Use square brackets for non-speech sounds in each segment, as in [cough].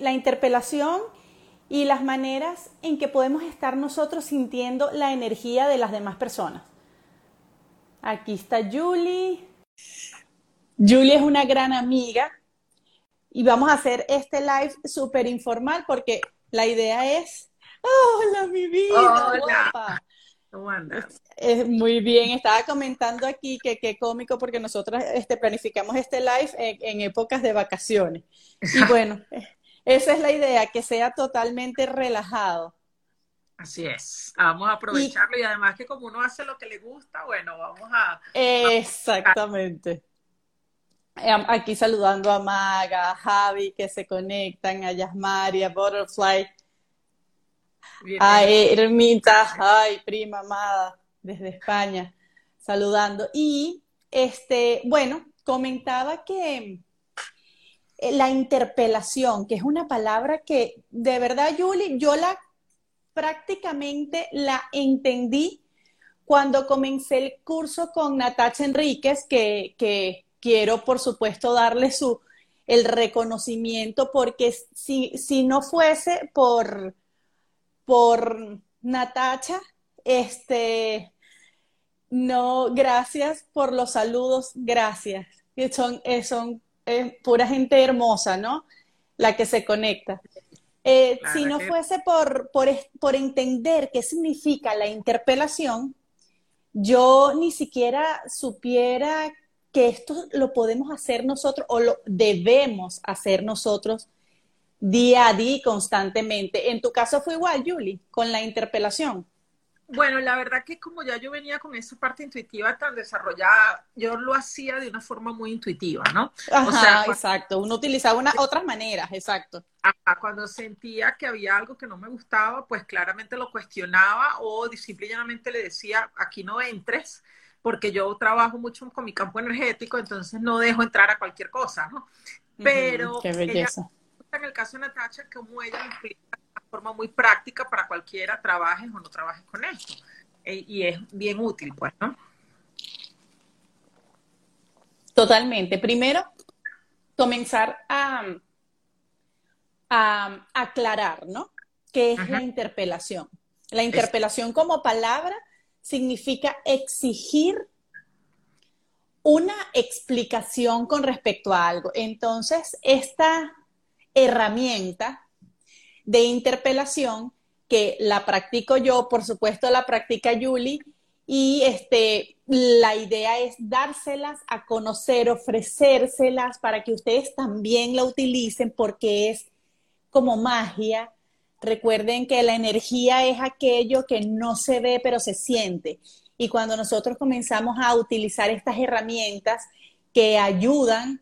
la interpelación y las maneras en que podemos estar nosotros sintiendo la energía de las demás personas. Aquí está Julie. Julie es una gran amiga y vamos a hacer este live súper informal porque la idea es, hola mi vida, hola. ¿Cómo andas? muy bien, estaba comentando aquí que qué cómico porque nosotros este, planificamos este live en, épocas de vacaciones. Y [laughs] bueno, esa es la idea, que sea totalmente relajado. Así es, vamos a aprovecharlo y, además que como uno hace lo que le gusta, bueno, vamos a... Exactamente. Aquí saludando a Maga, a Javi, que se conectan, a Yasmari, a Butterfly, a Ermita, ay, prima amada, desde España, saludando. Y, este, bueno, comentaba que la interpelación, que es una palabra que, de verdad, Julie, yo la prácticamente la entendí cuando comencé el curso con Natacha Enríquez, que, que quiero, por supuesto, darle su, el reconocimiento, porque si, si no fuese por, por Natacha, este, no, gracias por los saludos, gracias. Son, eh, son pura gente hermosa, ¿no? La que se conecta. Eh, si no fuese por, por, por entender qué significa la interpelación, yo ni siquiera supiera que esto lo podemos hacer nosotros o lo debemos hacer nosotros día a día constantemente. En tu caso fue igual, Julie, con la interpelación. Bueno, la verdad que como ya yo venía con esa parte intuitiva tan desarrollada, yo lo hacía de una forma muy intuitiva, ¿no? Ajá, o sea, exacto. Uno utilizaba una, otras maneras, exacto. cuando sentía que había algo que no me gustaba, pues claramente lo cuestionaba o simplemente le decía, aquí no entres, porque yo trabajo mucho con mi campo energético, entonces no dejo entrar a cualquier cosa, ¿no? Pero qué belleza. en el caso de Natacha, como ella me explica forma muy práctica para cualquiera, trabajes o no trabajes con esto. E, y es bien útil, pues, ¿no? Totalmente. Primero, comenzar a, a aclarar, ¿no? ¿Qué es la interpelación? La interpelación como palabra significa exigir una explicación con respecto a algo. Entonces, esta herramienta de interpelación que la practico yo, por supuesto la practica Julie, y este, la idea es dárselas a conocer, ofrecérselas para que ustedes también la utilicen porque es como magia. Recuerden que la energía es aquello que no se ve pero se siente. Y cuando nosotros comenzamos a utilizar estas herramientas que ayudan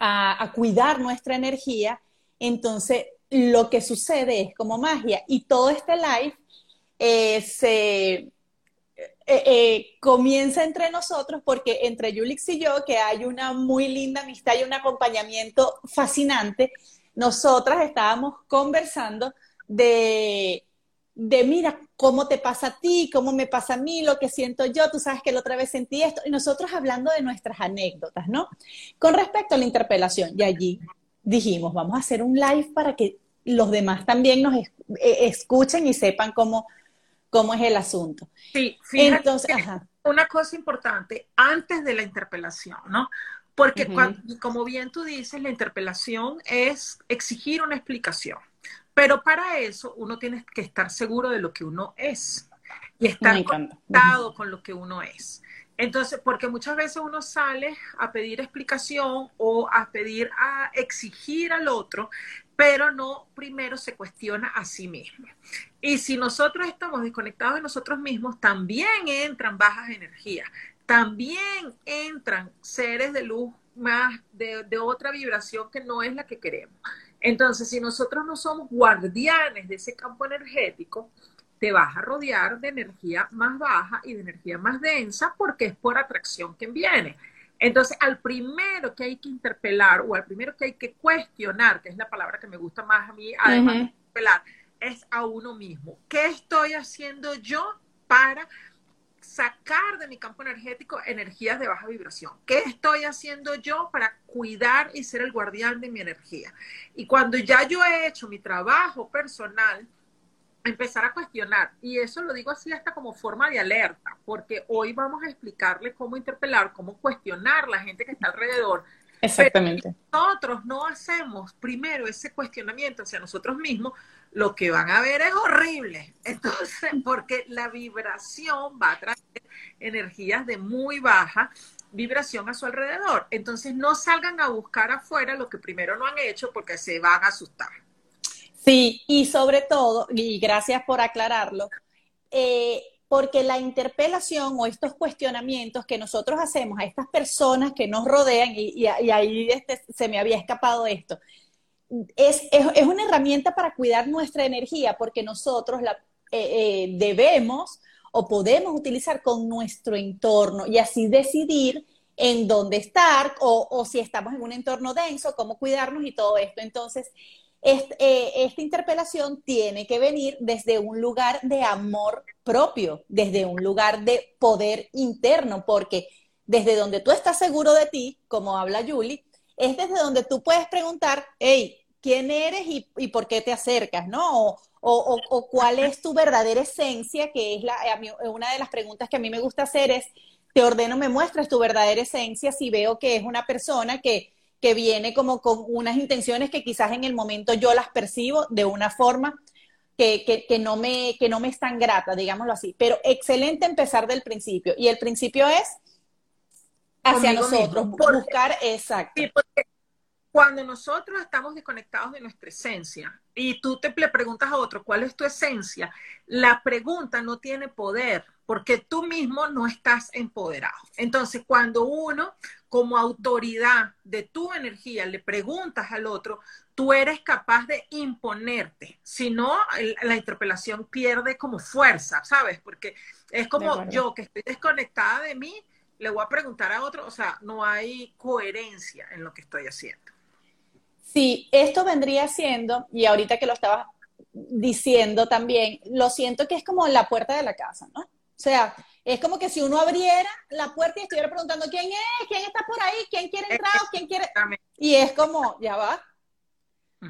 a, a cuidar nuestra energía, entonces lo que sucede es como magia. Y todo este live eh, se eh, eh, comienza entre nosotros porque entre Yulix y yo, que hay una muy linda amistad y un acompañamiento fascinante, nosotras estábamos conversando de, de, mira, cómo te pasa a ti, cómo me pasa a mí, lo que siento yo, tú sabes que la otra vez sentí esto, y nosotros hablando de nuestras anécdotas, ¿no? Con respecto a la interpelación, y allí dijimos, vamos a hacer un live para que los demás también nos eh, escuchen y sepan cómo, cómo es el asunto. Sí, fíjate Entonces, una cosa importante antes de la interpelación, ¿no? Porque como bien tú dices, la interpelación es exigir una explicación. Pero para eso uno tiene que estar seguro de lo que uno es y estar conectado con lo que uno es. Entonces, porque muchas veces uno sale a pedir explicación o a pedir, a exigir al otro, pero no primero se cuestiona a sí mismo. Y si nosotros estamos desconectados de nosotros mismos, también entran bajas energías, también entran seres de luz más de, de otra vibración que no es la que queremos. Entonces, si nosotros no somos guardianes de ese campo energético, te vas a rodear de energía más baja y de energía más densa porque es por atracción que viene. Entonces, al primero que hay que interpelar o al primero que hay que cuestionar, que es la palabra que me gusta más a mí, además de interpelar, es a uno mismo. ¿Qué estoy haciendo yo para sacar de mi campo energético energías de baja vibración. ¿Qué estoy haciendo yo para cuidar y ser el guardián de mi energía? Y cuando ya yo he hecho mi trabajo personal, empezar a cuestionar. Y eso lo digo así hasta como forma de alerta, porque hoy vamos a explicarle cómo interpelar, cómo cuestionar la gente que está alrededor. Exactamente. nosotros no hacemos primero ese cuestionamiento hacia nosotros mismos, lo que van a ver es horrible. Entonces, [laughs] porque la vibración va a traer energías de muy baja vibración a su alrededor. Entonces, no salgan a buscar afuera lo que primero no han hecho porque se van a asustar. Sí, y sobre todo, y gracias por aclararlo, eh, porque la interpelación o estos cuestionamientos que nosotros hacemos a estas personas que nos rodean, y, ahí este, se me había escapado esto, es, es, una herramienta para cuidar nuestra energía porque nosotros la eh, eh, debemos o podemos utilizar con nuestro entorno y así decidir en dónde estar o, o si estamos en un entorno denso, cómo cuidarnos y todo esto. Entonces, eh, esta interpelación tiene que venir desde un lugar de amor propio, desde un lugar de poder interno, porque desde donde tú estás seguro de ti, como habla Julie, es desde donde tú puedes preguntar, hey, ¿quién eres y, por qué te acercas? ¿No? O, cuál es tu verdadera esencia, que es la, una de las preguntas que a mí me gusta hacer es, te ordeno, me muestras tu verdadera esencia si veo que es una persona que, que viene como con unas intenciones que quizás en el momento yo las percibo de una forma que, que, no me, que no me es tan grata, digámoslo así. Pero excelente empezar del principio. Y el principio es hacia nosotros, buscar, exacto. Cuando nosotros estamos desconectados de nuestra esencia y tú te le preguntas a otro, ¿cuál es tu esencia? La pregunta no tiene poder porque tú mismo no estás empoderado. Entonces, cuando uno como autoridad de tu energía le preguntas al otro, tú eres capaz de imponerte. Si no, la interpelación pierde como fuerza, ¿sabes? Porque es como yo que estoy desconectada de mí, le voy a preguntar a otro, o sea, no hay coherencia en lo que estoy haciendo. Sí, esto vendría siendo, y ahorita que lo estaba diciendo también, lo siento que es como la puerta de la casa, ¿no? O sea, es como que si uno abriera la puerta y estuviera preguntando quién es, quién está por ahí, quién quiere entrar, quién quiere. Y es como, ya va.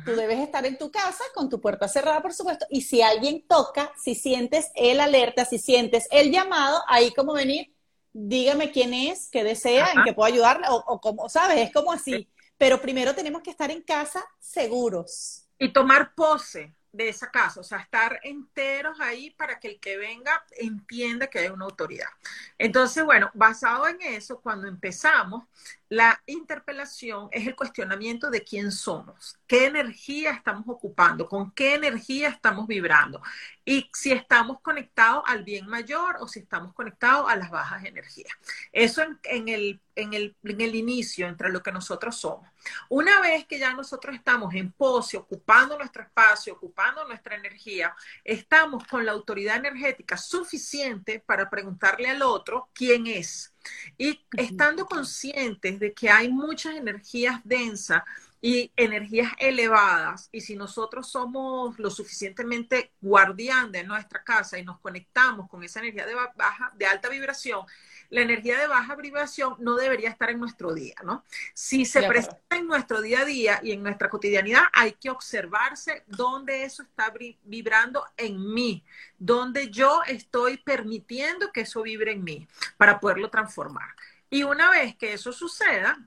Tú debes estar en tu casa con tu puerta cerrada, por supuesto. Y si alguien toca, si sientes el alerta, si sientes el llamado, ahí como venir, dígame quién es, qué desea, en qué puedo ayudarle, o, o como, ¿sabes? Es como así. Pero primero tenemos que estar en casa seguros. Y tomar pose de esa casa, o sea, estar enteros ahí para que el que venga entienda que hay una autoridad. Entonces, bueno, basado en eso, cuando empezamos, la interpelación es el cuestionamiento de quién somos, qué energía estamos ocupando, con qué energía estamos vibrando y si estamos conectados al bien mayor o si estamos conectados a las bajas energías. Eso en, el, en, el, en el inicio, entre lo que nosotros somos. Una vez que ya nosotros estamos en pose, ocupando nuestro espacio, ocupando nuestra energía, estamos con la autoridad energética suficiente para preguntarle al otro quién es y estando conscientes de que hay muchas energías densas y energías elevadas, y si nosotros somos lo suficientemente guardián de nuestra casa y nos conectamos con esa energía de baja, de alta vibración, la energía de baja vibración no debería estar en nuestro día, ¿no? Si se presenta en nuestro día a día y en nuestra cotidianidad, hay que observarse dónde eso está vibrando en mí, dónde yo estoy permitiendo que eso vibre en mí para poderlo transformar. Y una vez que eso suceda,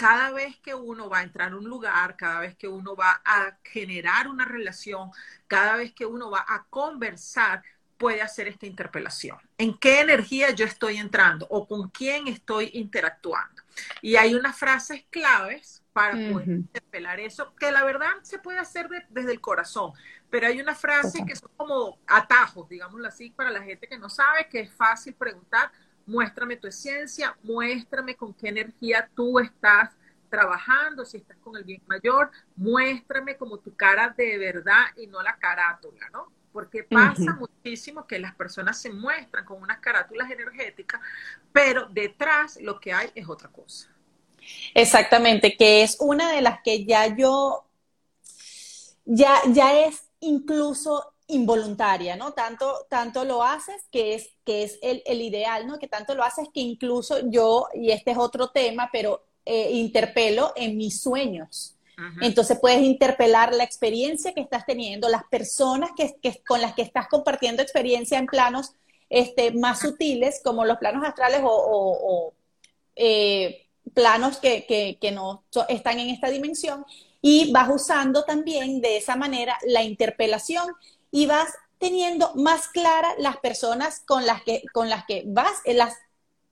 cada vez que uno va a entrar a un lugar, cada vez que uno va a generar una relación, cada vez que uno va a conversar, puede hacer esta interpelación. ¿En qué energía yo estoy entrando o con quién estoy interactuando? Y hay unas frases claves para poder interpelar eso, que la verdad se puede hacer desde el corazón, pero hay unas frases que son como atajos, digámoslo así, para la gente que no sabe, que es fácil preguntar, muéstrame tu esencia, muéstrame con qué energía tú estás trabajando, si estás con el bien mayor, muéstrame como tu cara de verdad y no la carátula, ¿no? porque pasa muchísimo que las personas se muestran con unas carátulas energéticas, pero detrás lo que hay es otra cosa. Exactamente, que es una de las que ya yo, ya, ya es incluso involuntaria, ¿no? Tanto, tanto lo haces que es, que es el, el, ideal, ¿no? Que tanto lo haces que incluso yo, y este es otro tema, pero eh, interpelo en mis sueños. Entonces puedes interpelar la experiencia que estás teniendo, las personas que, que, con las que estás compartiendo experiencia en planos este, más sutiles, como los planos astrales o, o, eh, planos que, que, que no están en esta dimensión, y vas usando también de esa manera la interpelación y vas teniendo más claras las personas con las que, con las que vas, eh, las,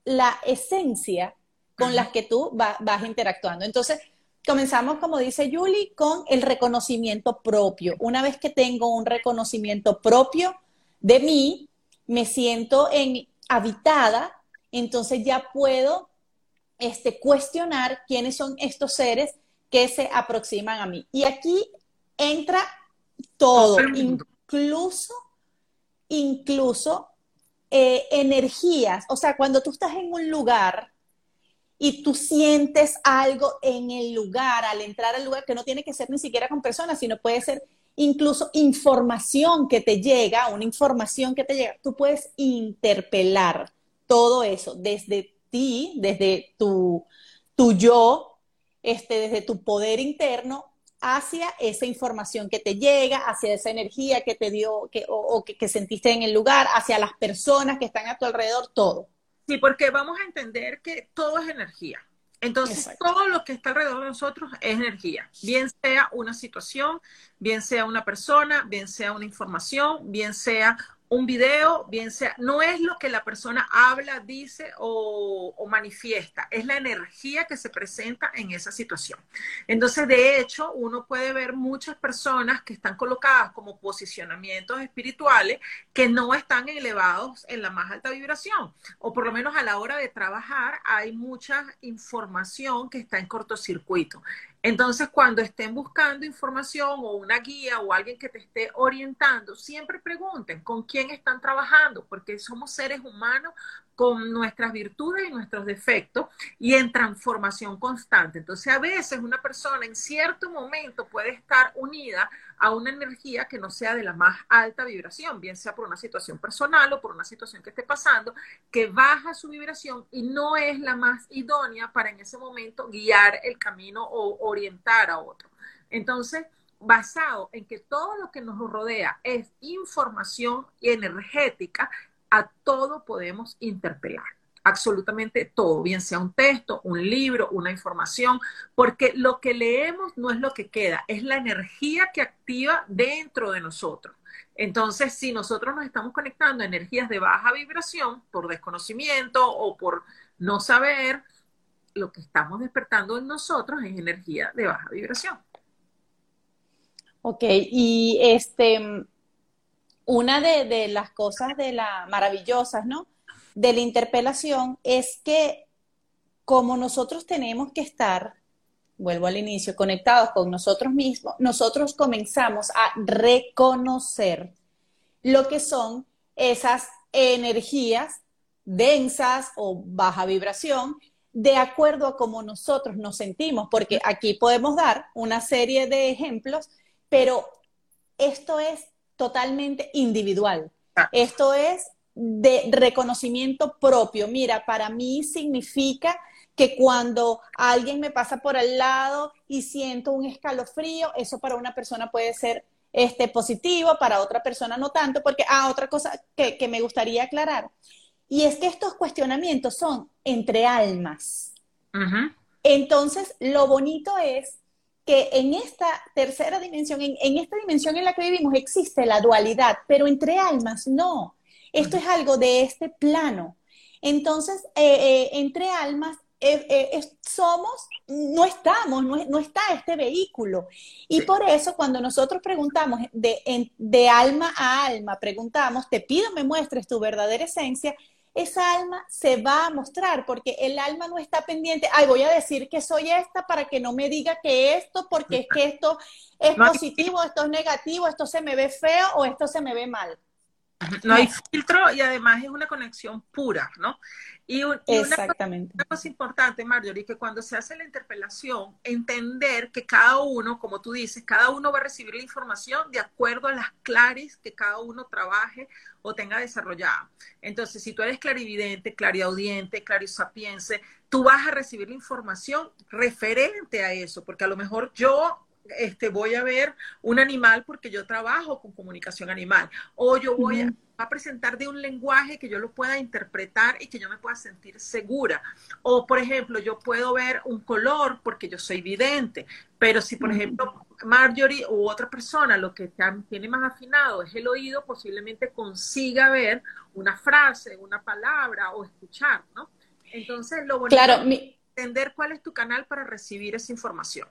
la esencia con las que tú vas interactuando. Entonces, comenzamos, como dice Julie, con el reconocimiento propio. Una vez que tengo un reconocimiento propio de mí, me siento en, habitada, entonces ya puedo este, cuestionar quiénes son estos seres que se aproximan a mí. Y aquí entra todo, incluso, incluso eh, energías. O sea, cuando tú estás en un lugar y tú sientes algo en el lugar, al entrar al lugar, que no tiene que ser ni siquiera con personas, sino puede ser incluso información que te llega, una información que te llega, tú puedes interpelar todo eso desde ti, desde tu, tu yo, este, desde tu poder interno hacia esa información que te llega, hacia esa energía que te dio que, o, que, sentiste en el lugar, hacia las personas que están a tu alrededor, todo. Sí, porque vamos a entender que todo es energía. Entonces, todo lo que está alrededor de nosotros es energía, bien sea una situación, bien sea una persona, bien sea una información, bien sea un video, bien sea, no es lo que la persona habla, dice o, manifiesta, es la energía que se presenta en esa situación. Entonces, de hecho, uno puede ver muchas personas que están colocadas como posicionamientos espirituales que no están elevados en la más alta vibración, o por lo menos a la hora de trabajar hay mucha información que está en cortocircuito. Entonces, cuando estén buscando información o una guía o alguien que te esté orientando, siempre pregunten con quién están trabajando, porque somos seres humanos con nuestras virtudes y nuestros defectos y en transformación constante. Entonces, a veces una persona en cierto momento puede estar unida a una energía que no sea de la más alta vibración, bien sea por una situación personal o por una situación que esté pasando, que baja su vibración y no es la más idónea para en ese momento guiar el camino o orientar a otro. Entonces, basado en que todo lo que nos rodea es información energética, a todo podemos interpelar, absolutamente todo, bien sea un texto, un libro, una información, porque lo que leemos no es lo que queda, es la energía que activa dentro de nosotros. Entonces, si nosotros nos estamos conectando a energías de baja vibración por desconocimiento o por no saber, lo que estamos despertando en nosotros es energía de baja vibración. Ok, y este, una de, las cosas de la maravillosas, ¿no? De la interpelación es que como nosotros tenemos que estar, vuelvo al inicio, conectados con nosotros mismos, nosotros comenzamos a reconocer lo que son esas energías densas o baja vibración de acuerdo a cómo nosotros nos sentimos, porque aquí podemos dar una serie de ejemplos, pero esto es totalmente individual. Ah. Esto es de reconocimiento propio. Mira, para mí significa que cuando alguien me pasa por al lado y siento un escalofrío, eso para una persona puede ser este, positivo, para otra persona no tanto, porque, ah, otra cosa que, me gustaría aclarar, y es que estos cuestionamientos son entre almas. Entonces, lo bonito es que en esta tercera dimensión, en, esta dimensión en la que vivimos, existe la dualidad, pero entre almas no. Esto es algo de este plano. Entonces, eh, eh, entre almas eh, somos, no estamos, no, está este vehículo. Y por eso cuando nosotros preguntamos de, de alma a alma, preguntamos, te pido me muestres tu verdadera esencia, esa alma se va a mostrar, porque el alma no está pendiente, ay, voy a decir que soy esta para que no me diga que esto, porque es que esto es positivo, esto es negativo, esto se me ve feo o esto se me ve mal. No hay filtro y además es una conexión pura, ¿no? Y, Exactamente. Una cosa, importante, Marjorie, que cuando se hace la interpelación, entender que cada uno, como tú dices, cada uno va a recibir la información de acuerdo a las claris que cada uno trabaje o tenga desarrollada. Entonces, si tú eres clarividente, clariaudiente, clarisapiense, tú vas a recibir la información referente a eso, porque a lo mejor yo este, voy a ver un animal porque yo trabajo con comunicación animal, o yo voy a, presentar de un lenguaje que yo lo pueda interpretar y que yo me pueda sentir segura. O, por ejemplo, yo puedo ver un color porque yo soy vidente, pero si, por ejemplo, Marjorie u otra persona lo que tiene más afinado es el oído, posiblemente consiga ver una frase, una palabra o escuchar, ¿no? Entonces, lo bonito claro, es entender cuál es tu canal para recibir esa información.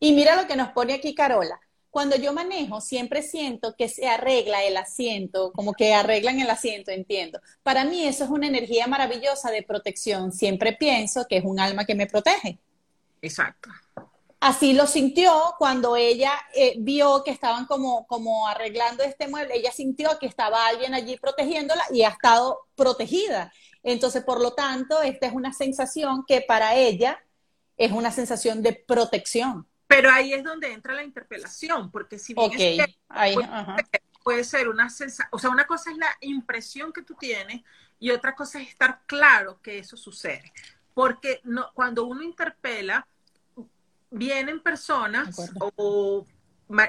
Y mira lo que nos pone aquí Carola. Cuando yo manejo, siempre siento que se arregla el asiento, como que arreglan el asiento, entiendo. Para mí eso es una energía maravillosa de protección. Siempre pienso que es un alma que me protege. Exacto. Así lo sintió cuando ella eh, vio que estaban como, como arreglando este mueble. Ella sintió que estaba alguien allí protegiéndola y ha estado protegida. Entonces, por lo tanto, esta es una sensación que para ella es una sensación de protección. Pero ahí es donde entra la interpelación, porque si bien puede, ser una sensación, o sea, una cosa es la impresión que tú tienes y otra cosa es estar claro que eso sucede. Porque no, cuando uno interpela, vienen personas o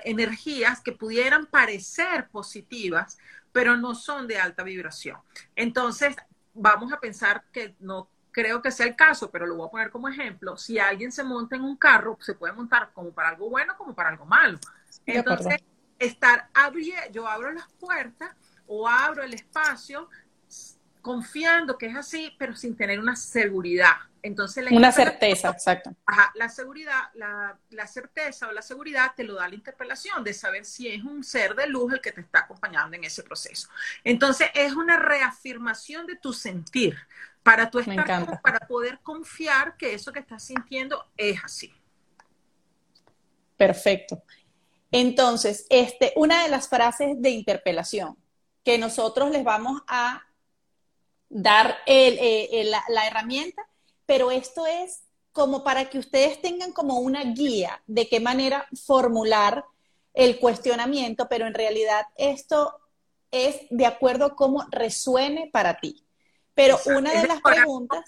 energías que pudieran parecer positivas, pero no son de alta vibración. Entonces, vamos a pensar que no creo que sea el caso, pero lo voy a poner como ejemplo, si alguien se monta en un carro, se puede montar como para algo bueno como para algo malo. Entonces, estar abriendo, yo abro las puertas o abro el espacio confiando que es así, pero sin tener una seguridad. Entonces, una certeza, exacto. Ajá, la seguridad, la, la, certeza o la seguridad te lo da la interpelación de saber si es un ser de luz el que te está acompañando en ese proceso. Entonces, es una reafirmación de tu sentir para tu estar, para poder confiar que eso que estás sintiendo es así. Perfecto. Entonces, este, una de las frases de interpelación que nosotros les vamos a dar eh, la, herramienta, pero esto es como para que ustedes tengan como una guía de qué manera formular el cuestionamiento, pero en realidad esto es de acuerdo a cómo resuene para ti. Pero una de las preguntas...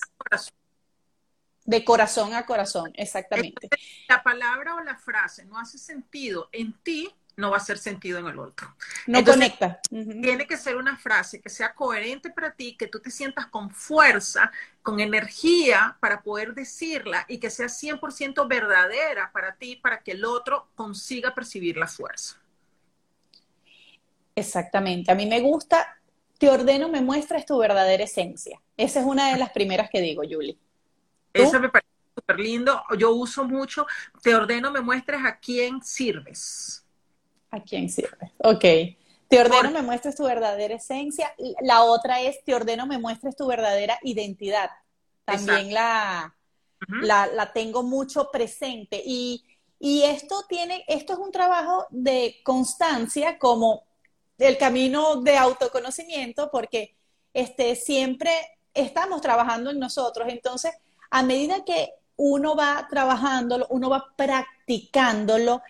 De corazón a corazón, exactamente. La palabra o la frase no hace sentido en ti, no va a hacer sentido en el otro. No conecta. Tiene que ser una frase que sea coherente para ti, que tú te sientas con fuerza, con energía para poder decirla y que sea 100% verdadera para ti, para que el otro consiga percibir la fuerza. Exactamente. A mí me gusta te ordeno me muestres tu verdadera esencia. Esa es una de las primeras que digo, Julie. Eso me parece súper lindo. Yo uso mucho, te ordeno me muestres a quién sirves. A quién sirves. Ok. Te ordeno me muestres tu verdadera esencia. La otra es, te ordeno me muestres tu verdadera identidad. También la, la, tengo mucho presente. Y, y esto tiene, esto es un trabajo de constancia, como el camino de autoconocimiento porque este, siempre estamos trabajando en nosotros. Entonces, a medida que uno va trabajándolo, uno va practicándolo,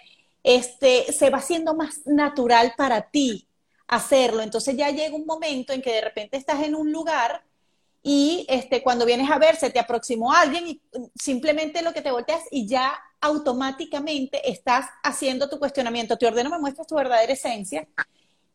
este, se va haciendo más natural para ti hacerlo. Entonces ya llega un momento en que de repente estás en un lugar y este, cuando vienes a ver, se te aproximó alguien y simplemente lo que te volteas y ya automáticamente estás haciendo tu cuestionamiento. Te ordeno, me muestras tu verdadera esencia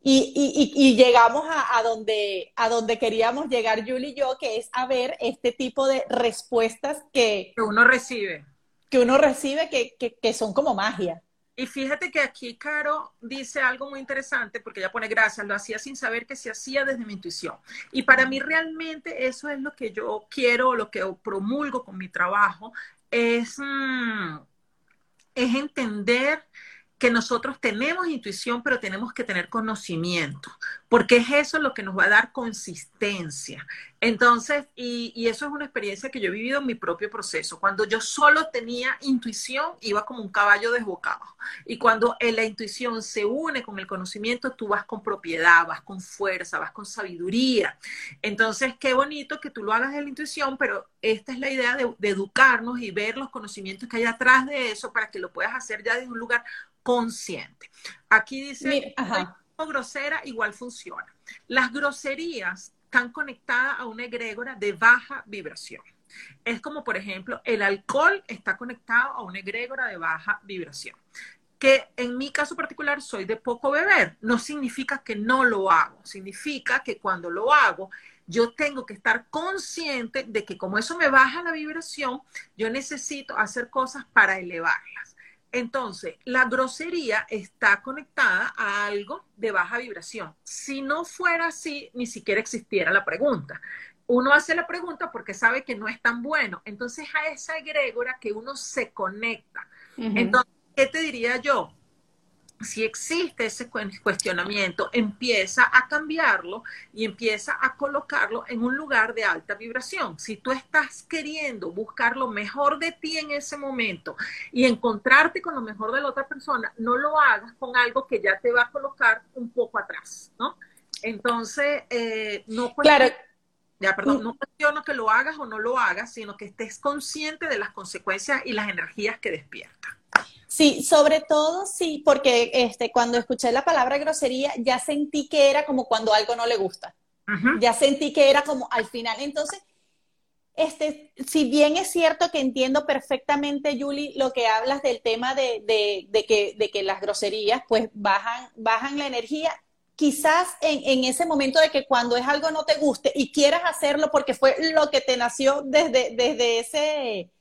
y, llegamos a, donde, a donde queríamos llegar Julie y yo, que es a ver este tipo de respuestas que, que uno recibe. Que uno recibe que, que, son como magia. Y fíjate que aquí Caro dice algo muy interesante porque ella pone gracias, lo hacía sin saber que se hacía desde mi intuición. Y para mí realmente eso es lo que yo quiero, lo que promulgo con mi trabajo, es, mm, es entender que nosotros tenemos intuición, pero tenemos que tener conocimiento, porque es eso lo que nos va a dar consistencia. Entonces, y, eso es una experiencia que yo he vivido en mi propio proceso. Cuando yo solo tenía intuición, iba como un caballo desbocado. Y cuando la intuición se une con el conocimiento, tú vas con propiedad, vas con fuerza, vas con sabiduría. Entonces, qué bonito que tú lo hagas de la intuición, pero esta es la idea de, de educarnos y ver los conocimientos que hay atrás de eso para que lo puedas hacer ya desde un lugar consciente. Aquí dice, grosera igual funciona. Las groserías están conectadas a una egrégora de baja vibración. Es como, por ejemplo, el alcohol está conectado a una egrégora de baja vibración. Que en mi caso particular soy de poco beber. No significa que no lo hago. Significa que cuando lo hago, yo tengo que estar consciente de que como eso me baja la vibración, yo necesito hacer cosas para elevarlas. Entonces, la grosería está conectada a algo de baja vibración. Si no fuera así, ni siquiera existiera la pregunta. Uno hace la pregunta porque sabe que no es tan bueno. Entonces, a esa egrégora que uno se conecta. Entonces, ¿qué te diría yo? Si existe ese cuestionamiento, empieza a cambiarlo y empieza a colocarlo en un lugar de alta vibración. Si tú estás queriendo buscar lo mejor de ti en ese momento y encontrarte con lo mejor de la otra persona, no lo hagas con algo que ya te va a colocar un poco atrás, ¿no? Entonces, eh, no claro. Ya, perdón, no cuestiono que lo hagas o no lo hagas, sino que estés consciente de las consecuencias y las energías que despierta. Sí, sobre todo sí, porque este, cuando escuché la palabra grosería ya sentí que era como cuando algo no le gusta. Ya sentí que era como al final. Entonces, este, si bien es cierto que entiendo perfectamente, Julie, lo que hablas del tema de, que, de que las groserías pues bajan, bajan la energía, quizás en, en, ese momento de que cuando es algo no te guste y quieras hacerlo porque fue lo que te nació desde, desde, ese,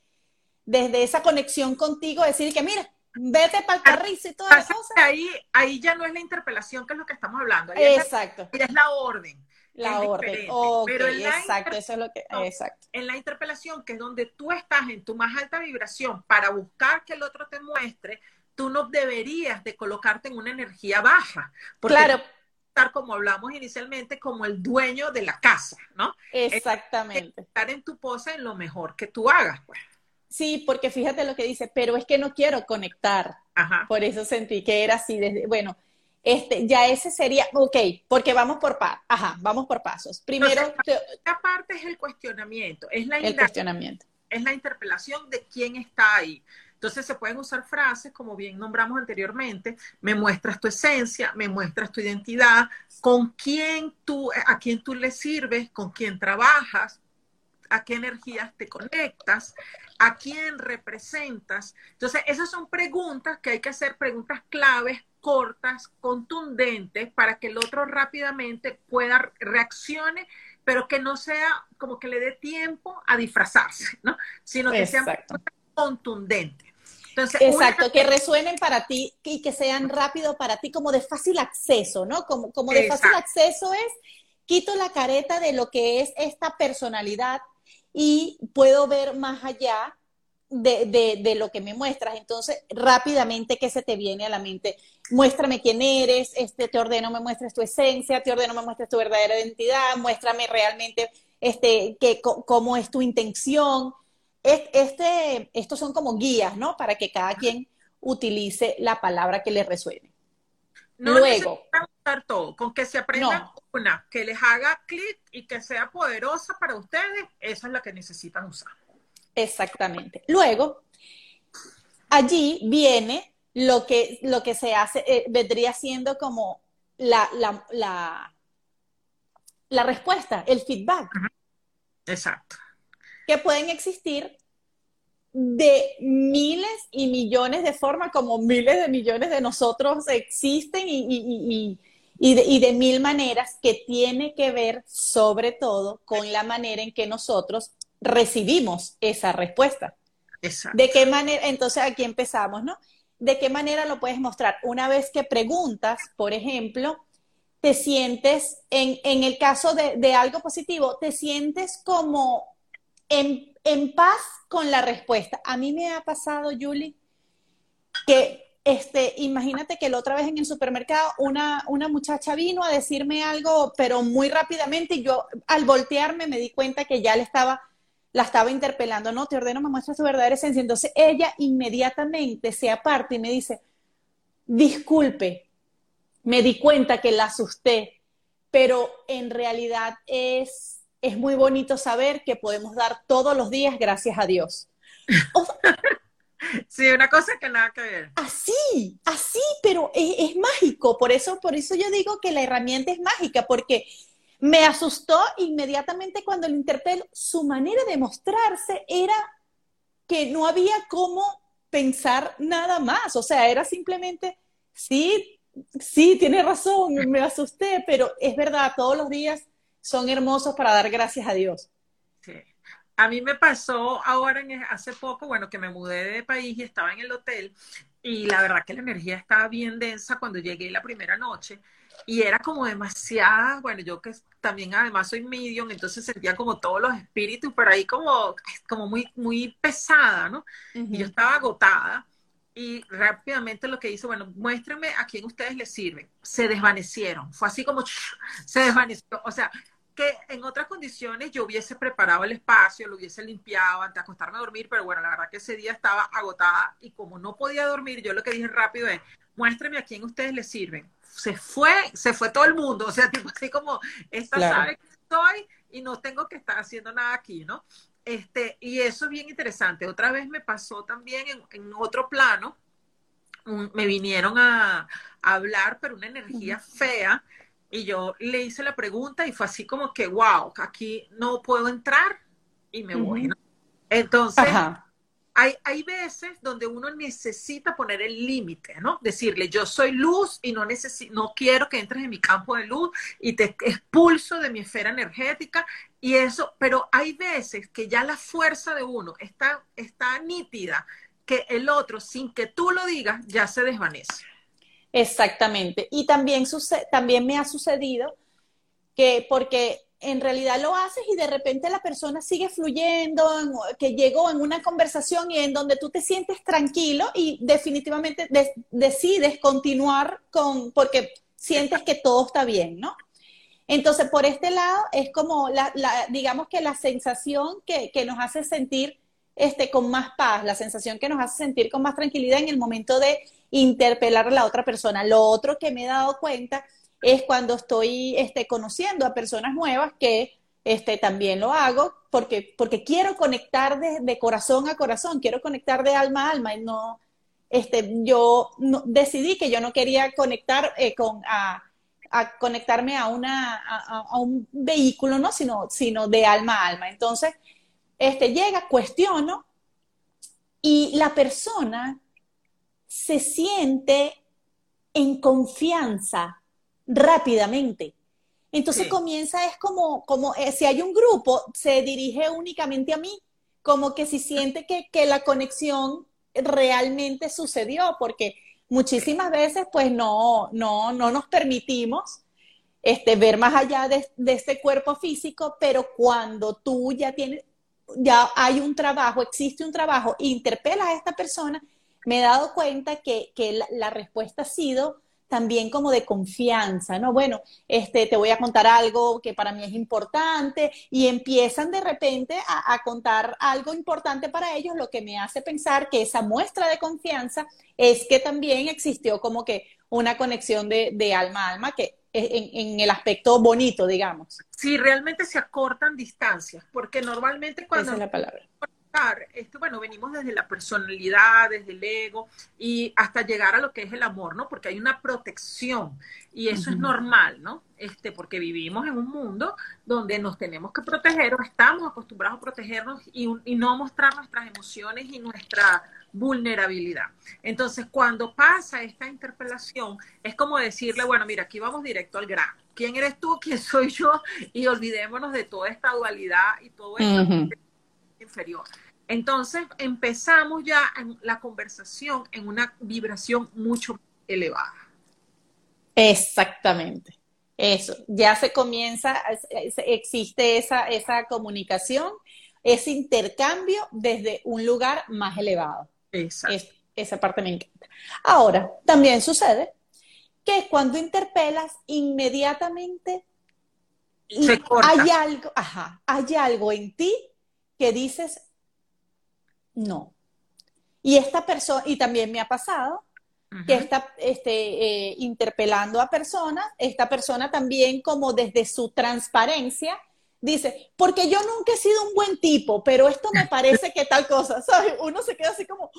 desde esa conexión contigo, decir que mira, vete para el carrizo y todas las cosas. Ahí, ahí ya no es la interpelación que es lo que estamos hablando. exacto. Es la, orden. La orden. pero exacto, eso es lo que. exacto. En la interpelación, que es donde tú estás en tu más alta vibración para buscar que el otro te muestre, tú no deberías de colocarte en una energía baja. Porque claro. Estar como hablamos inicialmente, como el dueño de la casa, ¿no? Exactamente. estar en tu pose en lo mejor que tú hagas, pues. Sí, porque fíjate lo que dice, pero es que no quiero conectar. Por eso sentí que era así desde, bueno, este, ya ese sería, ok, porque vamos por pasos, ajá, vamos por pasos. Primero, esta parte es el cuestionamiento, es la el cuestionamiento. Es la interpelación de quién está ahí. Entonces se pueden usar frases, como bien nombramos anteriormente, me muestras tu esencia, me muestras tu identidad, con quién tú, a quién tú le sirves, con quién trabajas, a qué energías te conectas, a quién representas. Entonces, esas son preguntas que hay que hacer, preguntas claves, cortas, contundentes, para que el otro rápidamente pueda reaccione, pero que no sea como que le dé tiempo a disfrazarse, ¿no? Sino que sea contundente. Entonces, Exacto, que resuenen para ti y que sean rápido para ti, como de fácil acceso, ¿no? Como, como de fácil acceso es, quito la careta de lo que es esta personalidad y puedo ver más allá de, lo que me muestras. Entonces, rápidamente, ¿qué se te viene a la mente? Muéstrame quién eres, este, te ordeno me muestres tu esencia, te ordeno me muestres tu verdadera identidad, muéstrame realmente este, que, cómo es tu intención. Este, estos son como guías, ¿no? Para que cada quien utilice la palabra que le resuene. No Luego, usar todo, con que se aprendan una, que les haga clic y que sea poderosa para ustedes, esa es la que necesitan usar. Exactamente. Luego, allí viene lo que, lo que se hace, eh, vendría siendo como la, la, la, respuesta, el feedback. Exacto. Que pueden existir de miles y millones de formas, como miles de millones de nosotros existen y, y, de, mil maneras que tiene que ver sobre todo con la manera en que nosotros recibimos esa respuesta. Exacto. ¿De qué manera? Entonces aquí empezamos, ¿no? ¿De qué manera lo puedes mostrar? Una vez que preguntas, por ejemplo, te sientes, en, en el caso de, de, algo positivo, te sientes como en, paz con la respuesta. A mí me ha pasado, Julie, que este, imagínate que la otra vez en el supermercado una, una muchacha vino a decirme algo, pero muy rápidamente, y yo al voltearme me di cuenta que ya le estaba, la estaba interpelando, no, te ordeno, me muestra su verdadera esencia. Entonces ella inmediatamente se aparta y me dice, disculpe, me di cuenta que la asusté, pero en realidad es, es muy bonito saber que podemos dar todos los días gracias a Dios. [laughs] Sí, una cosa que nada que ver. Así, así, pero es, mágico. Por eso, por eso yo digo que la herramienta es mágica, porque me asustó inmediatamente cuando le interpelo. Su manera de mostrarse era que no había cómo pensar nada más. O sea, era simplemente, sí, sí, tiene razón, me asusté, pero es verdad, todos los días son hermosos para dar gracias a Dios. Sí. A mí me pasó ahora, en, hace poco, bueno, que me mudé de país y estaba en el hotel y la verdad que la energía estaba bien densa cuando llegué la primera noche y era como demasiada, bueno, yo que también además soy medium, entonces sentía como todos los espíritus, pero ahí como, como muy, muy pesada, ¿no? Y yo estaba agotada y rápidamente lo que hice, bueno, muéstrenme a quién ustedes les sirven. Se desvanecieron, fue así como se desvaneció, o sea, que en otras condiciones yo hubiese preparado el espacio, lo hubiese limpiado antes de acostarme a dormir, pero bueno, la verdad que ese día estaba agotada y como no podía dormir, yo lo que dije rápido es, muéstreme a quién ustedes les sirven. Se fue, se fue todo el mundo, [laughs] o sea, tipo así como, esta sabe que estoy y no tengo que estar haciendo nada aquí, ¿no? Este, y eso es bien interesante. Otra vez me pasó también en, otro plano, me vinieron a, hablar, pero una energía fea, y yo le hice la pregunta y fue así como que, wow, aquí no puedo entrar y me voy. Entonces, hay, hay, veces donde uno necesita poner el límite, ¿no? Decirle, yo soy luz y no, no quiero que entres en mi campo de luz y te expulso de mi esfera energética y eso, pero hay veces que ya la fuerza de uno está, está nítida que el otro, sin que tú lo digas, ya se desvanece. Exactamente. Y también, también me ha sucedido que porque en realidad lo haces y de repente la persona sigue fluyendo, que llegó en una conversación y en donde tú te sientes tranquilo y definitivamente decides continuar con, porque sientes que todo está bien, ¿no? Entonces, por este lado, es como, la, digamos que la sensación que, que, nos hace sentir este, con más paz, la sensación que nos hace sentir con más tranquilidad en el momento de interpelar a la otra persona. Lo otro que me he dado cuenta es cuando estoy este, conociendo a personas nuevas que este, también lo hago porque, porque quiero conectar de, corazón a corazón, quiero conectar de alma a alma y no, este, yo decidí que yo no quería conectar eh, con, a, conectarme a, una, a, un vehículo, ¿no? Sino, sino de alma a alma. Entonces, este, llega, cuestiono y la persona se siente en confianza rápidamente. Entonces comienza, es como, como eh, si hay un grupo, se dirige únicamente a mí, como que si siente que, que la conexión realmente sucedió, porque muchísimas veces pues no, no, no nos permitimos este, ver más allá de, de este cuerpo físico, pero cuando tú ya tienes, ya hay un trabajo, existe un trabajo, interpelas a esta persona, me he dado cuenta que, la, respuesta ha sido también como de confianza, ¿no? Bueno, este, te voy a contar algo que para mí es importante y empiezan de repente a, contar algo importante para ellos, lo que me hace pensar que esa muestra de confianza es que también existió como que una conexión de, alma a alma que en, en, el aspecto bonito, digamos. Sí, realmente se acortan distancias, porque normalmente cuando... Esa es la palabra esto, bueno, venimos desde la personalidad, desde el ego y hasta llegar a lo que es el amor, ¿no? Porque hay una protección y eso es normal, ¿no? Este, porque vivimos en un mundo donde nos tenemos que proteger o estamos acostumbrados a protegernos y, y no mostrar nuestras emociones y nuestra vulnerabilidad. Entonces, cuando pasa esta interpelación, es como decirle, bueno, mira, aquí vamos directo al grano. ¿Quién eres tú? ¿Quién soy yo? Y olvidémonos de toda esta dualidad y todo esto inferior. Entonces empezamos ya en la conversación en una vibración mucho elevada. Exactamente. Eso, ya se comienza, existe esa, esa comunicación, ese intercambio desde un lugar más elevado. Exacto. esa parte me encanta. Ahora, también sucede que cuando interpelas, inmediatamente hay algo, ajá, hay algo en ti que dices, no. Y esta persona, y también me ha pasado, que está este, eh, interpelando a personas, esta persona también como desde su transparencia dice, porque yo nunca he sido un buen tipo, pero esto me [laughs] parece que tal cosa, ¿sabes? Uno se queda así como,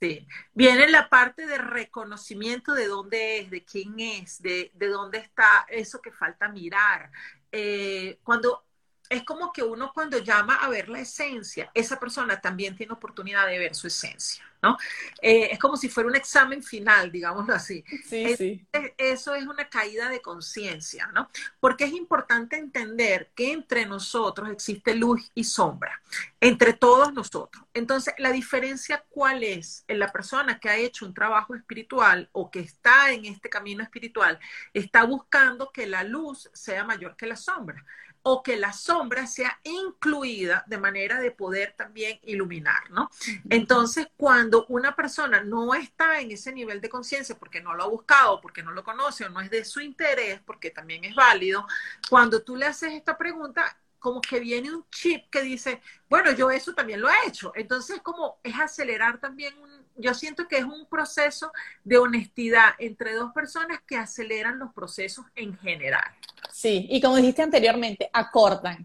Sí, viene la parte de reconocimiento de dónde es, de quién es, de, de dónde está eso que falta mirar. Eh, cuando es como que uno cuando llama a ver la esencia, esa persona también tiene oportunidad de ver su esencia, ¿no? Eh, es como si fuera un examen final, digámoslo así. Sí, sí. Eso es una caída de conciencia, ¿no? Porque es importante entender que entre nosotros existe luz y sombra, entre todos nosotros. Entonces, la diferencia cuál es en la persona que ha hecho un trabajo espiritual o que está en este camino espiritual, está buscando que la luz sea mayor que la sombra o que la sombra sea incluida de manera de poder también iluminar, ¿no? Entonces, cuando una persona no está en ese nivel de conciencia porque no lo ha buscado, porque no lo conoce o no es de su interés, porque también es válido, cuando tú le haces esta pregunta, como que viene un chip que dice, bueno, yo eso también lo he hecho. Entonces, como es acelerar también un, yo siento que es un proceso de honestidad entre dos personas que aceleran los procesos en general. Sí, y como dijiste anteriormente, acortan,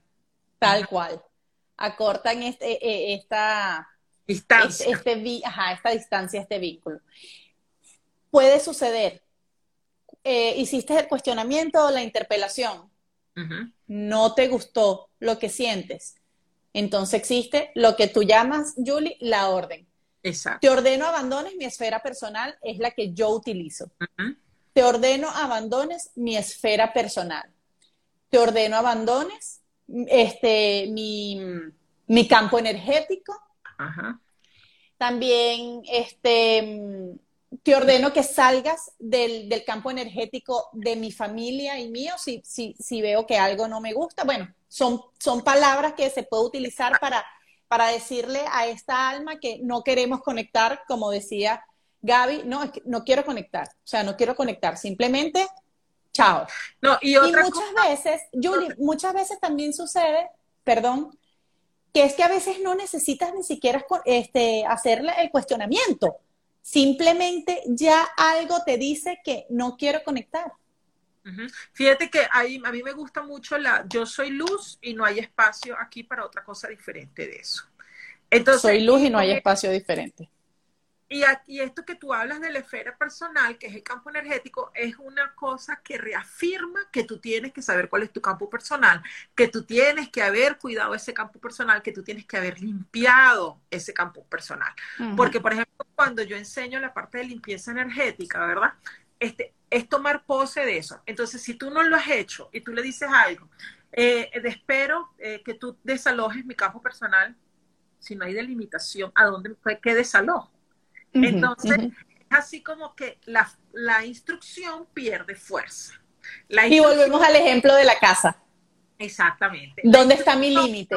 tal cual. Acortan este, e, e, esta distancia. Este, ajá, esta distancia, este vínculo. Puede suceder. Eh, hiciste el cuestionamiento o la interpelación. No te gustó lo que sientes. Entonces existe lo que tú llamas, Julie, la orden. Exacto. Te ordeno abandones mi esfera personal, es la que yo utilizo. Te ordeno abandones mi esfera personal. Te ordeno abandones este, mi, mi campo energético. También este, te ordeno que salgas del, del, campo energético de mi familia y mío si, si, si veo que algo no me gusta. Bueno, son, son palabras que se puede utilizar para para decirle a esta alma que no queremos conectar, como decía Gaby, no, no quiero conectar, o sea, no quiero conectar, simplemente chao. No, y, muchas veces, Julie, muchas veces también sucede, perdón, que es que a veces no necesitas ni siquiera este, hacerle el cuestionamiento. Simplemente ya algo te dice que no quiero conectar. Fíjate que ahí, a mí me gusta mucho la yo soy luz y no hay espacio aquí para otra cosa diferente de eso. Entonces, soy luz y no hay espacio diferente. Y, aquí, esto que tú hablas de la esfera personal, que es el campo energético, es una cosa que reafirma que tú tienes que saber cuál es tu campo personal, que tú tienes que haber cuidado ese campo personal, que tú tienes que haber limpiado ese campo personal. Porque, por ejemplo, cuando yo enseño la parte de limpieza energética, ¿verdad? Este, es tomar pose de eso. Entonces, si tú no lo has hecho y tú le dices algo, eh, espero eh, que tú desalojes mi campo personal, si no hay delimitación, ¿a dónde qué desalojo? Entonces, es así como que la, la instrucción pierde fuerza. y volvemos al ejemplo de la casa. Exactamente. ¿Dónde está mi límite?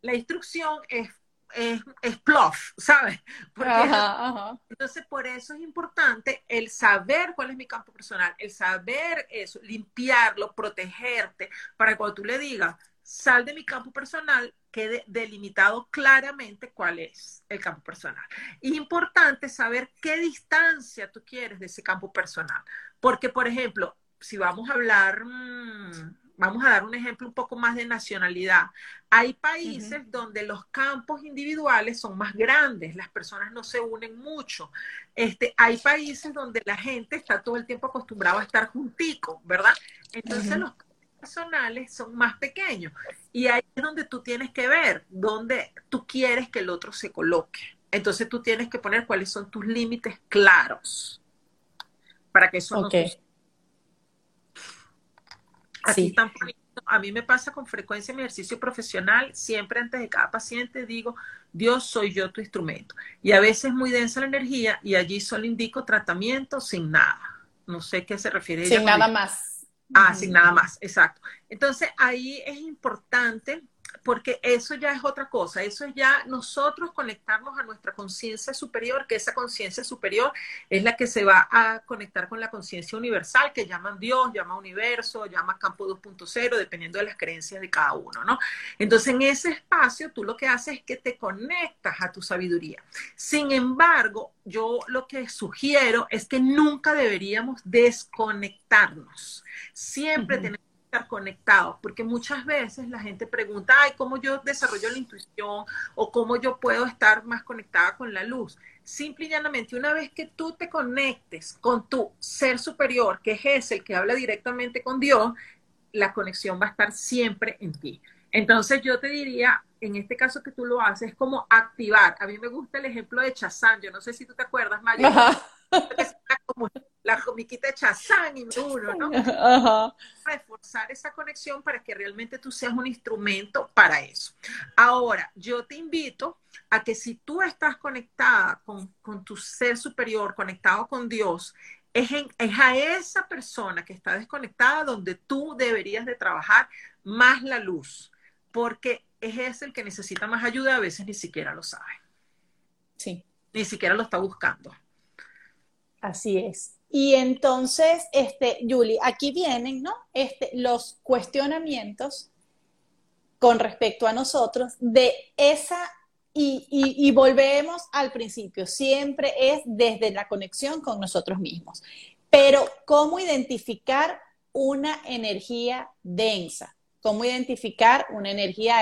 La instrucción es es, es plof, ¿sabes? [laughs] Entonces, por eso es importante el saber cuál es mi campo personal, el saber eso, limpiarlo, protegerte, para cuando tú le digas, sal de mi campo personal, quede delimitado claramente cuál es el campo personal. Y importante saber qué distancia tú quieres de ese campo personal. Porque, por ejemplo, si vamos a hablar... Mm, vamos a dar un ejemplo un poco más de nacionalidad. Hay países donde los campos individuales son más grandes, las personas no se unen mucho. Este, hay países donde la gente está todo el tiempo acostumbrada a estar juntico, ¿verdad? Entonces los campos personales son más pequeños y ahí es donde tú tienes que ver dónde tú quieres que el otro se coloque. Entonces tú tienes que poner cuáles son tus límites claros para que eso no Así A mí me pasa con frecuencia en mi ejercicio profesional, siempre antes de cada paciente digo, Dios soy yo tu instrumento. Y a veces es muy densa la energía y allí solo indico tratamiento sin nada. No sé qué se refiere. Sin nada más. Ah, sin nada más, exacto. Entonces ahí es importante porque eso ya es otra cosa, eso es ya nosotros conectarnos a nuestra conciencia superior, que esa conciencia superior es la que se va a conectar con la conciencia universal, que llaman Dios, llama universo, llama campo 2.0, dependiendo de las creencias de cada uno, ¿no? Entonces, en ese espacio, tú lo que haces es que te conectas a tu sabiduría. Sin embargo, yo lo que sugiero es que nunca deberíamos desconectarnos. Siempre tenemos estar conectados, porque muchas veces la gente pregunta, ay, ¿cómo yo desarrollo la intuición o cómo yo puedo estar más conectada con la luz? Simple y llanamente, una vez que tú te conectes con tu ser superior, que es el que habla directamente con Dios, la conexión va a estar siempre en ti. Entonces yo te diría, en este caso que tú lo haces, es como activar. A mí me gusta el ejemplo de Chazán, yo no sé si tú te acuerdas, María. Como la comiquita Chazán y uno, ¿no? Reforzar esa conexión para que realmente tú seas un instrumento para eso. Ahora, yo te invito a que si tú estás conectada con, con tu ser superior, conectado con Dios, es, es, a esa persona que está desconectada donde tú deberías de trabajar más la luz, porque es ese el que necesita más ayuda, a veces ni siquiera lo sabe. Sí. Ni siquiera lo está buscando. Así es. Y entonces, este, Julie, aquí vienen, ¿no? Este, los cuestionamientos con respecto a nosotros de esa, y, y, volvemos al principio, siempre es desde la conexión con nosotros mismos. Pero, ¿cómo identificar una energía densa? ¿Cómo identificar una energía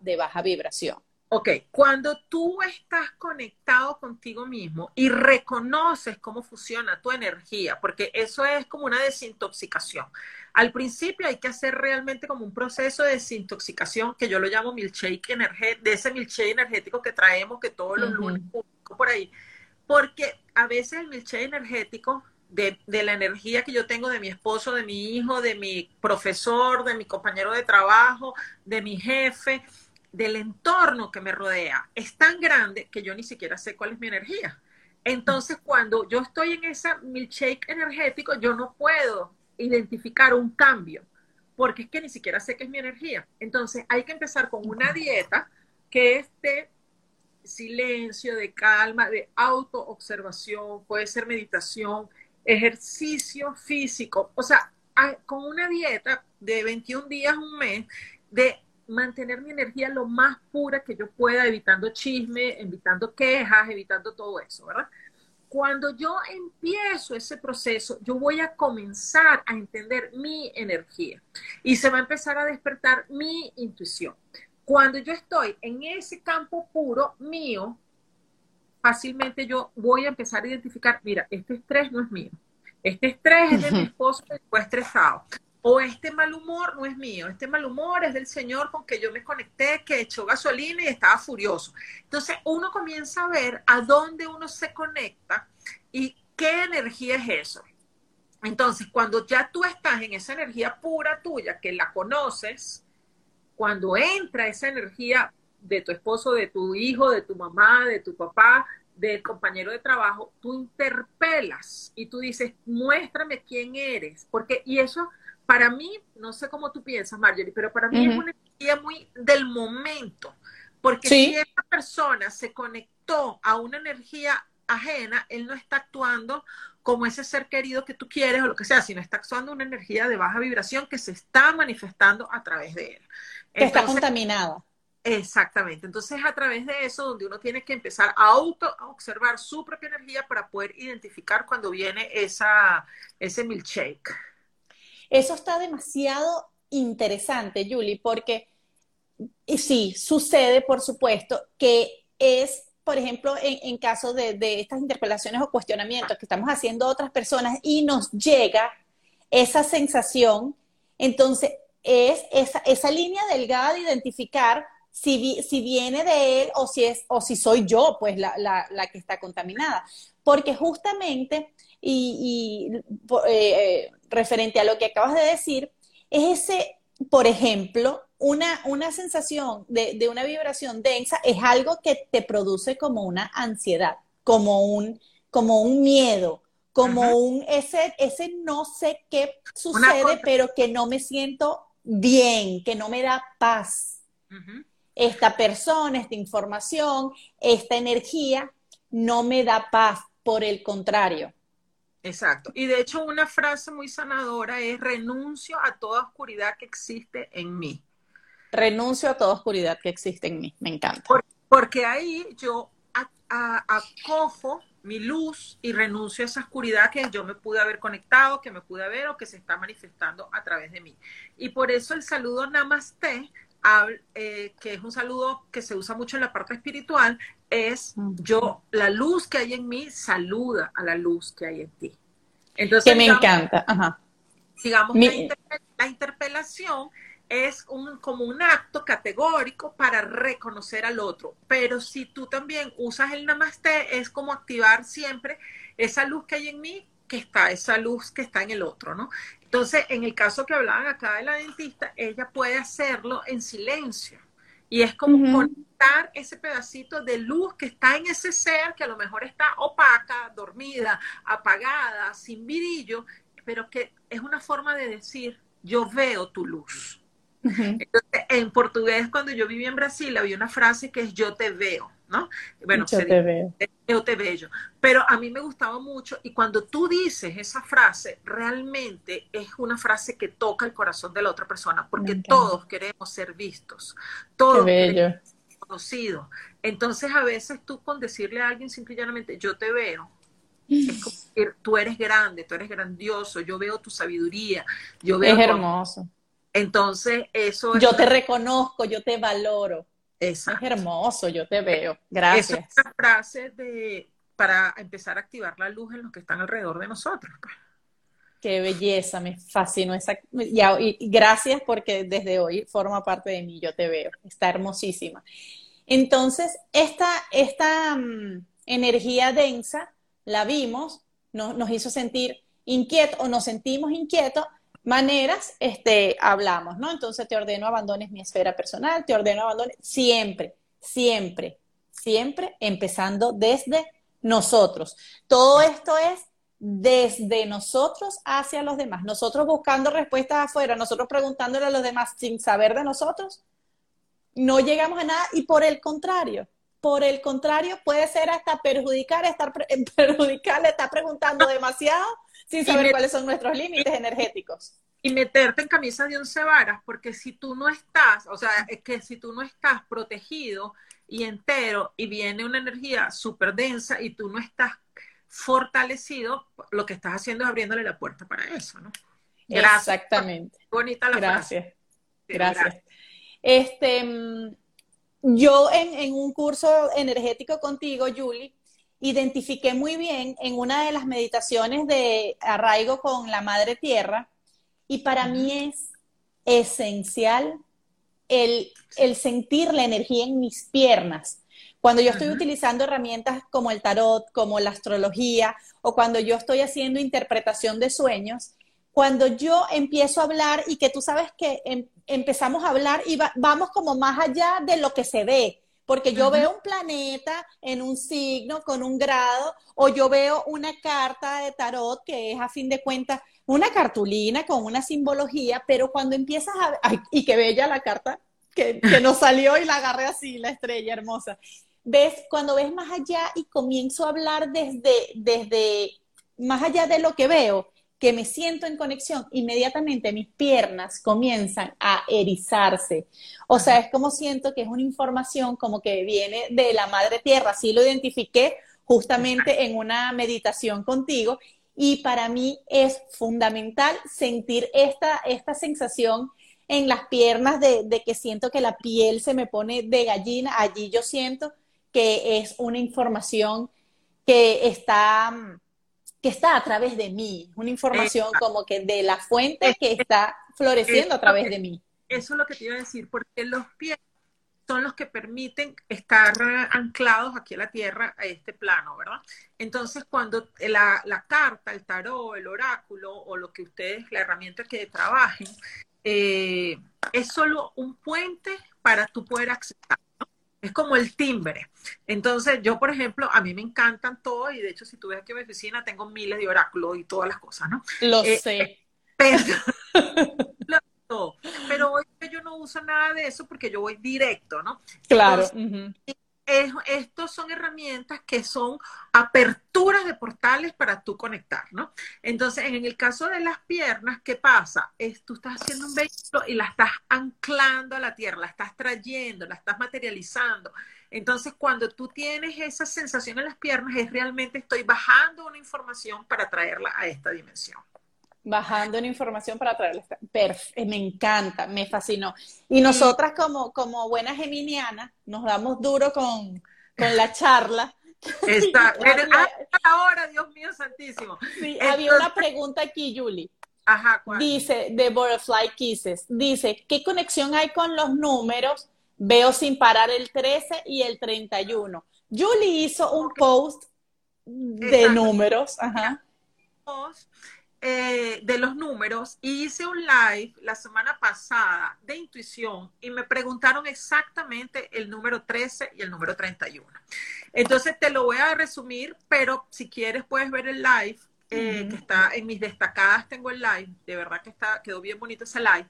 de baja vibración? Ok, cuando tú estás conectado contigo mismo y reconoces cómo funciona tu energía, porque eso es como una desintoxicación. Al principio hay que hacer realmente como un proceso de desintoxicación que yo lo llamo milkshake energético, de ese milkshake energético que traemos que todos los lunes por ahí. Porque a veces el milkshake energético de, de, la energía que yo tengo de mi esposo, de mi hijo, de mi profesor, de mi compañero de trabajo, de mi jefe, del entorno que me rodea es tan grande que yo ni siquiera sé cuál es mi energía. Entonces, cuando yo estoy en ese milkshake energético, yo no puedo identificar un cambio, porque es que ni siquiera sé qué es mi energía. Entonces, hay que empezar con una dieta que es de silencio, de calma, de autoobservación, puede ser meditación, ejercicio físico, o sea, con una dieta de 21 días, un mes, de mantener mi energía lo más pura que yo pueda, evitando chisme, evitando quejas, evitando todo eso, ¿verdad? Cuando yo empiezo ese proceso, yo voy a comenzar a entender mi energía y se va a empezar a despertar mi intuición. Cuando yo estoy en ese campo puro mío, fácilmente yo voy a empezar a identificar, mira, este estrés no es mío. Este estrés es de mi esposo que fue estresado o este mal humor no es mío, este mal humor es del Señor con que yo me conecté, que echó gasolina y estaba furioso. Entonces uno comienza a ver a dónde uno se conecta y qué energía es eso. Entonces, cuando ya tú estás en esa energía pura tuya, que la conoces, cuando entra esa energía de tu esposo, de tu hijo, de tu mamá, de tu papá, del compañero de trabajo, tú interpelas y tú dices, muéstrame quién eres, porque, y eso para mí, no sé cómo tú piensas, Marjorie, pero para mí es una energía muy del momento, porque si esa persona se conectó a una energía ajena, él no está actuando como ese ser querido que tú quieres o lo que sea, sino está actuando una energía de baja vibración que se está manifestando a través de él. Que está contaminada. Exactamente. Entonces, a través de eso, donde uno tiene que empezar a auto a observar su propia energía para poder identificar cuando viene esa, ese milkshake. Eso está demasiado interesante, Julie, porque sí, sucede, por supuesto, que es, por ejemplo, en, caso de, estas interpelaciones o cuestionamientos que estamos haciendo a otras personas y nos llega esa sensación, entonces es esa, línea delgada de identificar si, si, viene de él o si, es, o si soy yo, pues, la, la que está contaminada. Porque justamente y, eh, eh, referente a lo que acabas de decir, es ese, por ejemplo, una, una sensación de, una vibración densa es algo que te produce como una ansiedad, como un, como un miedo, como un ese, ese no sé qué sucede, pero que no me siento bien, que no me da paz. esta persona, esta información, esta energía no me da paz, por el contrario. Exacto. Y de hecho una frase muy sanadora es renuncio a toda oscuridad que existe en mí. Renuncio a toda oscuridad que existe en mí. Me encanta. porque ahí yo acojo mi luz y renuncio a esa oscuridad que yo me pude haber conectado, que me pude haber o que se está manifestando a través de mí. Y por eso el saludo Namaste, eh, que es un saludo que se usa mucho en la parte espiritual, es yo, la luz que hay en mí saluda a la luz que hay en ti. Entonces, que me encanta. Ajá. Sigamos la, interpelación es un, como un acto categórico para reconocer al otro. Pero si tú también usas el namaste, es como activar siempre esa luz que hay en mí, que está, esa luz que está en el otro, ¿no? Entonces, en el caso que hablaban acá de la dentista, ella puede hacerlo en silencio. Y es como conectar ese pedacito de luz que está en ese ser, que a lo mejor está opaca, dormida, apagada, sin virillo, pero que es una forma de decir, yo veo tu luz. Entonces, en portugués, cuando yo viví en Brasil, había una frase que es yo te veo, ¿no? Bueno, yo te veo. Yo te veo. Pero a mí me gustaba mucho y cuando tú dices esa frase, realmente es una frase que toca el corazón de la otra persona, porque todos queremos ser vistos, todos queremos ser conocidos. Entonces, a veces tú con decirle a alguien simplemente yo te veo, es como [laughs] tú eres grande, tú eres grandioso, yo veo tu sabiduría, yo veo... Es hermoso. Entonces, eso Yo te reconozco, yo te valoro. Es hermoso, yo te veo. Gracias. es una frase de, para empezar a activar la luz en los que están alrededor de nosotros. Pues. Qué belleza, me fascinó esa. y, gracias porque desde hoy forma parte de mí, yo te veo. Está hermosísima. Entonces, esta, esta mm, energía densa la vimos, nos hizo sentir inquietos o nos sentimos inquietos, maneras este, hablamos, ¿no? Entonces te ordeno abandones mi esfera personal, te ordeno abandones siempre, siempre, siempre empezando desde nosotros. Todo esto es desde nosotros hacia los demás. Nosotros buscando respuestas afuera, nosotros preguntándole a los demás sin saber de nosotros, no llegamos a nada y por el contrario, por el contrario puede ser hasta perjudicar, estar [laughs] perjudicar, le está preguntando demasiado sin saber cuáles son nuestros límites energéticos. Y meterte en camisa de once varas, porque si tú no estás, o sea, es que si tú no estás protegido y entero y viene una energía súper densa y tú no estás fortalecido, lo que estás haciendo es abriéndole la puerta para eso, ¿no? Gracias. Exactamente. Bonita la gracias. frase. Gracias. Este, mm, yo en, en, un curso energético contigo, Julie, identifiqué muy bien en una de las meditaciones de arraigo con la Madre Tierra y para mí es esencial el, sentir la energía en mis piernas. Cuando yo estoy utilizando herramientas como el tarot, como la astrología, o cuando yo estoy haciendo interpretación de sueños, cuando yo empiezo a hablar y que tú sabes que em, empezamos a hablar y vamos como más allá de lo que se ve, porque yo veo un planeta en un signo con un grado, o yo veo una carta de tarot que es a fin de cuentas una cartulina con una simbología, pero cuando empiezas a... Ay, y qué bella la carta que, que [laughs] nos salió y la agarré así, la estrella hermosa. Ves, cuando ves más allá y comienzo a hablar desde, desde más allá de lo que veo, que me siento en conexión, inmediatamente mis piernas comienzan a erizarse. O sea, es como siento que es una información como que viene de la madre tierra. Así lo identifiqué justamente en una meditación contigo. Y para mí es fundamental sentir esta, esta sensación en las piernas de, de que siento que la piel se me pone de gallina. Allí yo siento que es una información que está que está a través de mí, una información como que de la fuente que está floreciendo a través de mí. Eso es lo que te iba a decir, porque los pies son los que permiten estar anclados aquí a la tierra, a este plano, ¿verdad? Entonces, cuando la, carta, el tarot, el oráculo o lo que ustedes, la herramienta que trabajen, eh, es solo un puente para tú poder acceder es como el timbre. Entonces, yo, por ejemplo, a mí me encantan todos, y de hecho, si tú ves aquí en mi oficina, tengo miles de oráculos y todas las cosas, ¿no? Lo eh, sé. Pero, [laughs] [laughs] pero hoy yo no uso uso nada de eso porque yo voy directo, ¿no? Claro. Estos son herramientas que son aperturas de portales para tú conectar, ¿no? Entonces, en el caso de las piernas, ¿qué pasa? Tú estás haciendo un vehículo y la estás anclando a la tierra, la estás trayendo, la estás materializando. Entonces, cuando tú tienes esa sensación en las piernas, es realmente estoy bajando una información para traerla a esta dimensión. Bajando una información para traerla. Perfecto, me encanta, me fascinó. Y nosotras como, como buenas geminianas nos damos duro con, la charla. [laughs] Está, ahora, Dios mío santísimo. Sí, había una pregunta aquí, Julie. Ajá, Dice, de Butterfly Kisses, dice, ¿qué conexión hay con los números Veo sin parar el 13 y el 31. Julie hizo un post de números. Ajá. Eh, de los números y hice un live la semana pasada de intuición y me preguntaron exactamente el número 13 y el número 31. Entonces te lo voy a resumir, pero si quieres puedes ver el live eh, que está en mis destacadas, tengo el live, de verdad que está, quedó bien bonito ese live.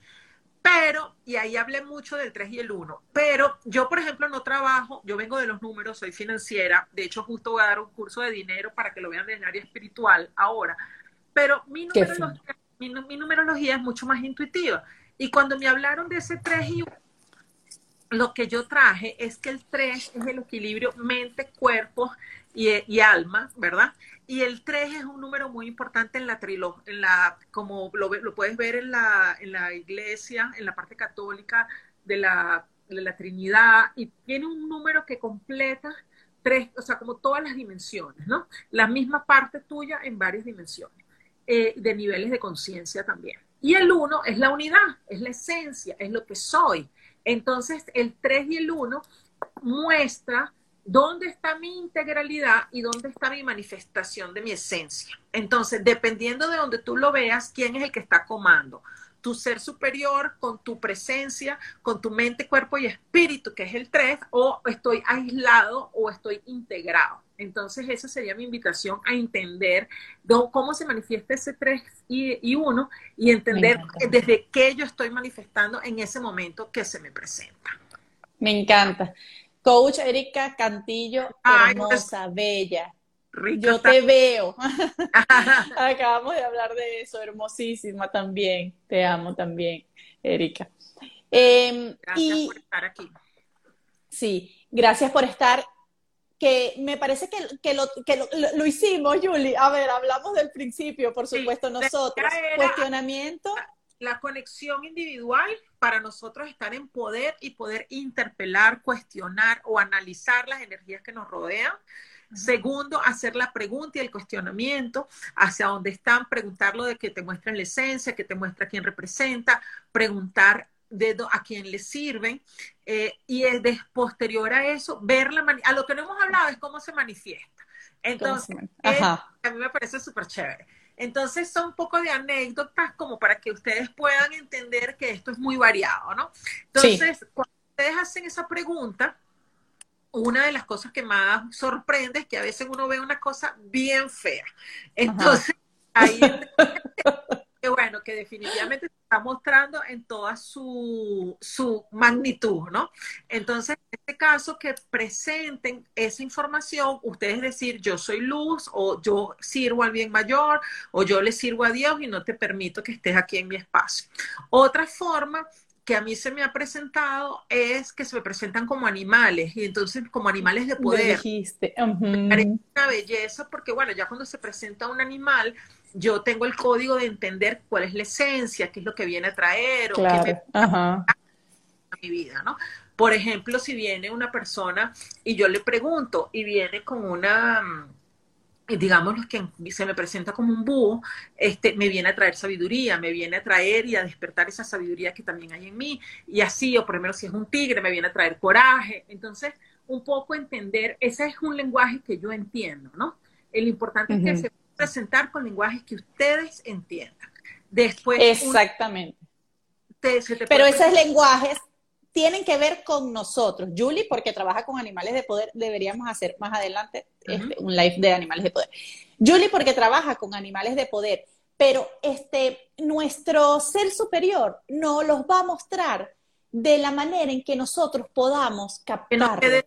Pero, y ahí hablé mucho del 3 y el 1, pero yo, por ejemplo, no trabajo, yo vengo de los números, soy financiera, de hecho, justo voy a dar un curso de dinero para que lo vean en el área espiritual ahora, pero mi numerología, mi, numerología es mucho más intuitiva. Y cuando me hablaron de ese 3 y 1, lo que yo traje es que el 3 es el equilibrio mente, cuerpo y, y alma, ¿verdad? Y el 3 es un número muy importante en la trilogía, en la, como lo, lo, puedes ver en la, en la iglesia, en la parte católica de la, de la Trinidad, y tiene un número que completa tres, o sea, como todas las dimensiones, ¿no? La misma parte tuya en varias dimensiones, eh, de niveles de conciencia también. Y el 1 es la unidad, es la esencia, es lo que soy. Entonces, el 3 y el 1 muestra ¿Dónde está mi integralidad y dónde está mi manifestación de mi esencia? Entonces, dependiendo de donde tú lo veas, ¿quién es el que está comando? Tu ser superior con tu presencia, con tu mente, cuerpo y espíritu, que es el 3, o estoy aislado o estoy integrado. Entonces, esa sería mi invitación a entender cómo se manifiesta ese 3 y 1 y entender desde qué yo estoy manifestando en ese momento que se me presenta. Me encanta. Coach Erika Cantillo, hermosa, bella. Yo te veo. [laughs] Acabamos de hablar de eso, hermosísima también. Te amo también, Erika. Em, gracias por estar aquí. Sí, gracias por estar. Que me parece que, lo, hicimos, Julie. A ver, hablamos del principio, por supuesto, nosotros. Cuestionamiento la conexión individual para nosotros estar en poder y poder interpelar, cuestionar o analizar las energías que nos rodean. Segundo, hacer la pregunta y el cuestionamiento hacia dónde están, preguntarlo de que te muestren la esencia, que te muestra quién representa, preguntar de a quién le sirven eh, y es posterior a eso, ver la a lo que no hemos hablado es cómo se manifiesta. Entonces, a mí me parece súper chévere. Entonces son un poco de anécdotas como para que ustedes puedan entender que esto es muy variado, ¿no? Entonces, cuando ustedes hacen esa pregunta, una de las cosas que más sorprende es que a veces uno ve una cosa bien fea. Entonces, ahí [laughs] que bueno, que definitivamente se está mostrando en toda su, su magnitud, ¿no? Entonces, en este caso, que presenten esa información, ustedes decir, yo soy luz, o yo sirvo al bien mayor, o yo le sirvo a Dios y no te permito que estés aquí en mi espacio. Otra forma que a mí se me ha presentado es que se me presentan como animales y entonces como animales de poder. Dijiste. una belleza porque bueno, ya cuando se presenta un animal, yo tengo el código de entender cuál es la esencia, qué es lo que viene a traer o qué me a mi vida, ¿no? Por ejemplo, si viene una persona y yo le pregunto y viene con una, mm, digamos que se me presenta como un búho, este, me viene a traer sabiduría, me viene a traer y a despertar esa sabiduría que también hay en mí, y así, o por ejemplo, si es un tigre, me viene a traer coraje. Entonces, un poco entender, ese es un lenguaje que yo entiendo, ¿no? El importante es que se presentar con lenguajes que ustedes entiendan. Después. Exactamente. Pero esos lenguajes tienen que ver con nosotros. Julie, porque trabaja con animales de poder, deberíamos hacer más adelante este, un live de animales de poder. Julie, porque trabaja con animales de poder, pero este, nuestro ser superior no los va a mostrar de la manera en que nosotros podamos captarlo. Que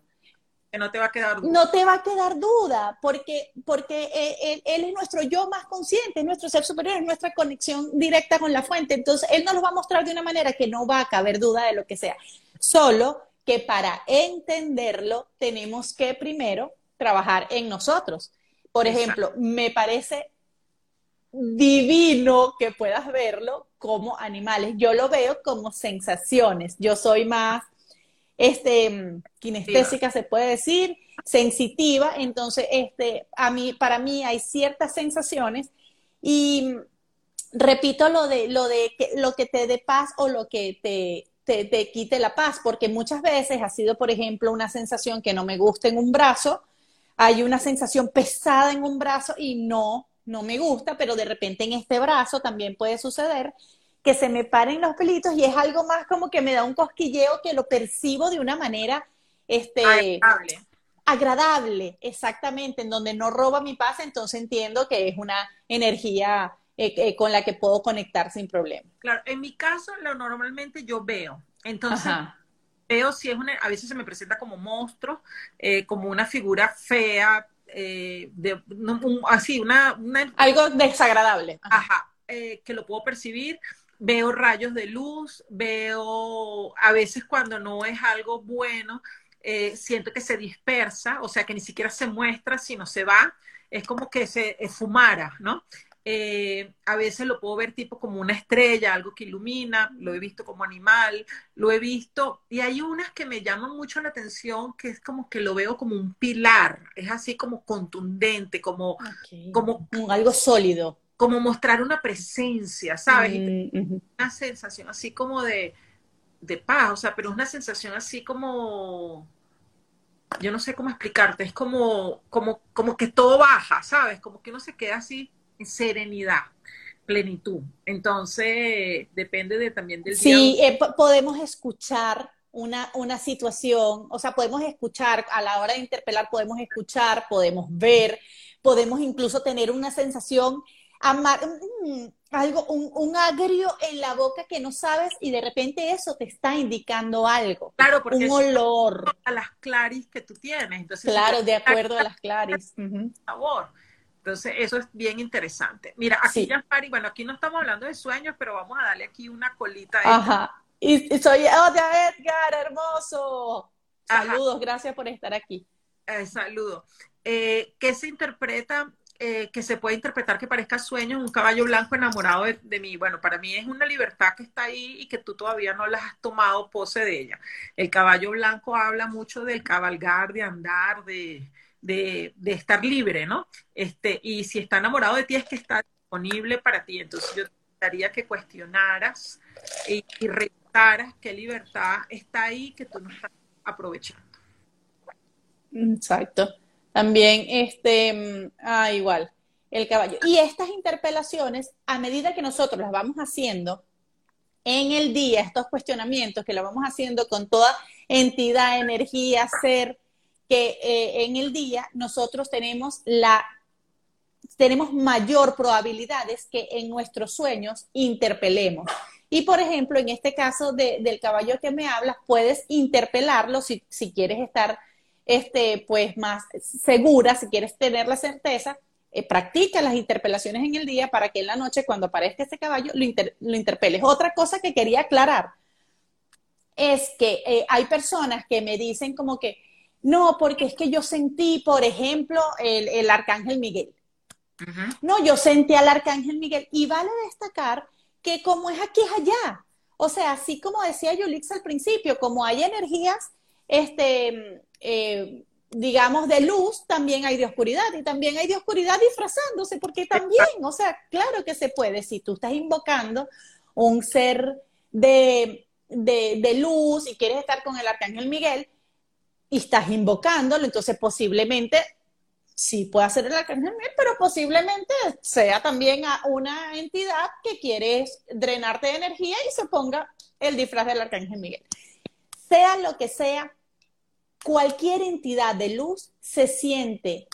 no, te va a quedar duda. No te va a quedar duda, porque, porque él, él, es nuestro yo más consciente, es nuestro ser superior, es nuestra conexión directa con la fuente. Entonces, él nos lo va a mostrar de una manera que no va a caber duda de lo que sea. Solo que para entenderlo tenemos que primero trabajar en nosotros. Por ejemplo, me parece divino que puedas verlo como animales. Yo lo veo como sensaciones. Yo soy más este kinestésica se puede decir, sensitiva, entonces este a mí para mí hay ciertas sensaciones. Y repito lo de lo de que, lo que te dé paz o lo que te, te, te quite la paz, porque muchas veces ha sido, por ejemplo, una sensación que no me gusta en un brazo, hay una sensación pesada en un brazo y no no me gusta, pero de repente en este brazo también puede suceder que se me paren los pelitos y es algo más como que me da un cosquilleo que lo percibo de una manera este, agradable. agradable, exactamente, en donde no roba mi paz, entonces entiendo que es una energía eh, eh, con la que puedo conectar sin problema. Claro, en mi caso lo normalmente yo veo, entonces veo si es una, a veces se me presenta como monstruo, eh, como una figura fea, eh, de, así, una, Algo desagradable. Ajá, eh, que lo puedo percibir. Veo rayos de luz, veo a veces cuando no es algo bueno, eh, siento que se dispersa, o sea, que ni siquiera se muestra, sino se va. Es como que se fumara, ¿no? Eh, a veces lo puedo ver tipo como una estrella, algo que ilumina, lo he visto como animal, lo he visto, y hay unas que me llaman mucho la atención, que es como que lo veo como un pilar, es así como contundente, como, como, algo sólido. Como mostrar una presencia, ¿sabes? Mm, una sensación así como de, de paz, o sea, pero es una sensación así como yo no sé cómo explicarte, es como, como, como que todo baja, ¿sabes? Como que uno se queda así serenidad, plenitud. Entonces, depende de, también del Sí, eh, podemos escuchar una, una situación, o sea, podemos escuchar a la hora de interpelar, podemos escuchar, podemos ver, podemos incluso tener una sensación, amar, algo, un, agrio en la boca que no sabes y de repente eso te está indicando algo. Claro, porque un olor. A las claris que tú tienes. Entonces, claro, de acuerdo a las claris. Sabor. Entonces, eso es bien interesante. Mira, aquí ya, Pari, bueno, aquí no estamos hablando de sueños, pero vamos a darle aquí una colita. Ajá. Y, soy otra Edgar, hermoso. Saludos, gracias por estar aquí. Eh, saludo. Eh, ¿Qué se interpreta, eh, que se puede interpretar que parezca sueño un caballo blanco enamorado de, mí? Bueno, para mí es una libertad que está ahí y que tú todavía no las has tomado pose de ella. El caballo blanco habla mucho del cabalgar, de andar, de de, estar libre, ¿no? Este, y si está enamorado de ti es que está disponible para ti. Entonces yo te gustaría que cuestionaras y, y revisaras qué libertad está ahí que tú no estás aprovechando. Exacto. También, este, ah, igual, el caballo. Y estas interpelaciones, a medida que nosotros las vamos haciendo en el día, estos cuestionamientos que lo vamos haciendo con toda entidad, energía, ser, que eh, en el día nosotros tenemos la tenemos mayor probabilidades que en nuestros sueños interpelemos. Y por ejemplo, en este caso del caballo que me hablas, puedes interpelarlo si, quieres estar este, pues más segura, si quieres tener la certeza, eh, practica las interpelaciones en el día para que en la noche, cuando aparezca ese caballo, lo, lo interpeles. Otra cosa que quería aclarar es que eh, hay personas que me dicen como que, no, porque es que yo sentí, por ejemplo, el, arcángel Miguel. No, yo sentí al arcángel Miguel. Y vale destacar que como es aquí, es allá. O sea, así como decía Yulix al principio, como hay energías, este, eh, digamos, de luz, también hay de oscuridad. Y también hay de oscuridad disfrazándose, porque también, o sea, claro que se puede. Si tú estás invocando un ser de, de, de luz y quieres estar con el arcángel Miguel, y estás invocándolo, entonces posiblemente sí pueda ser el arcángel Miguel, pero posiblemente sea también a una entidad que quiere drenarte de energía y se ponga el disfraz del arcángel Miguel. Sea lo que sea, cualquier entidad de luz se siente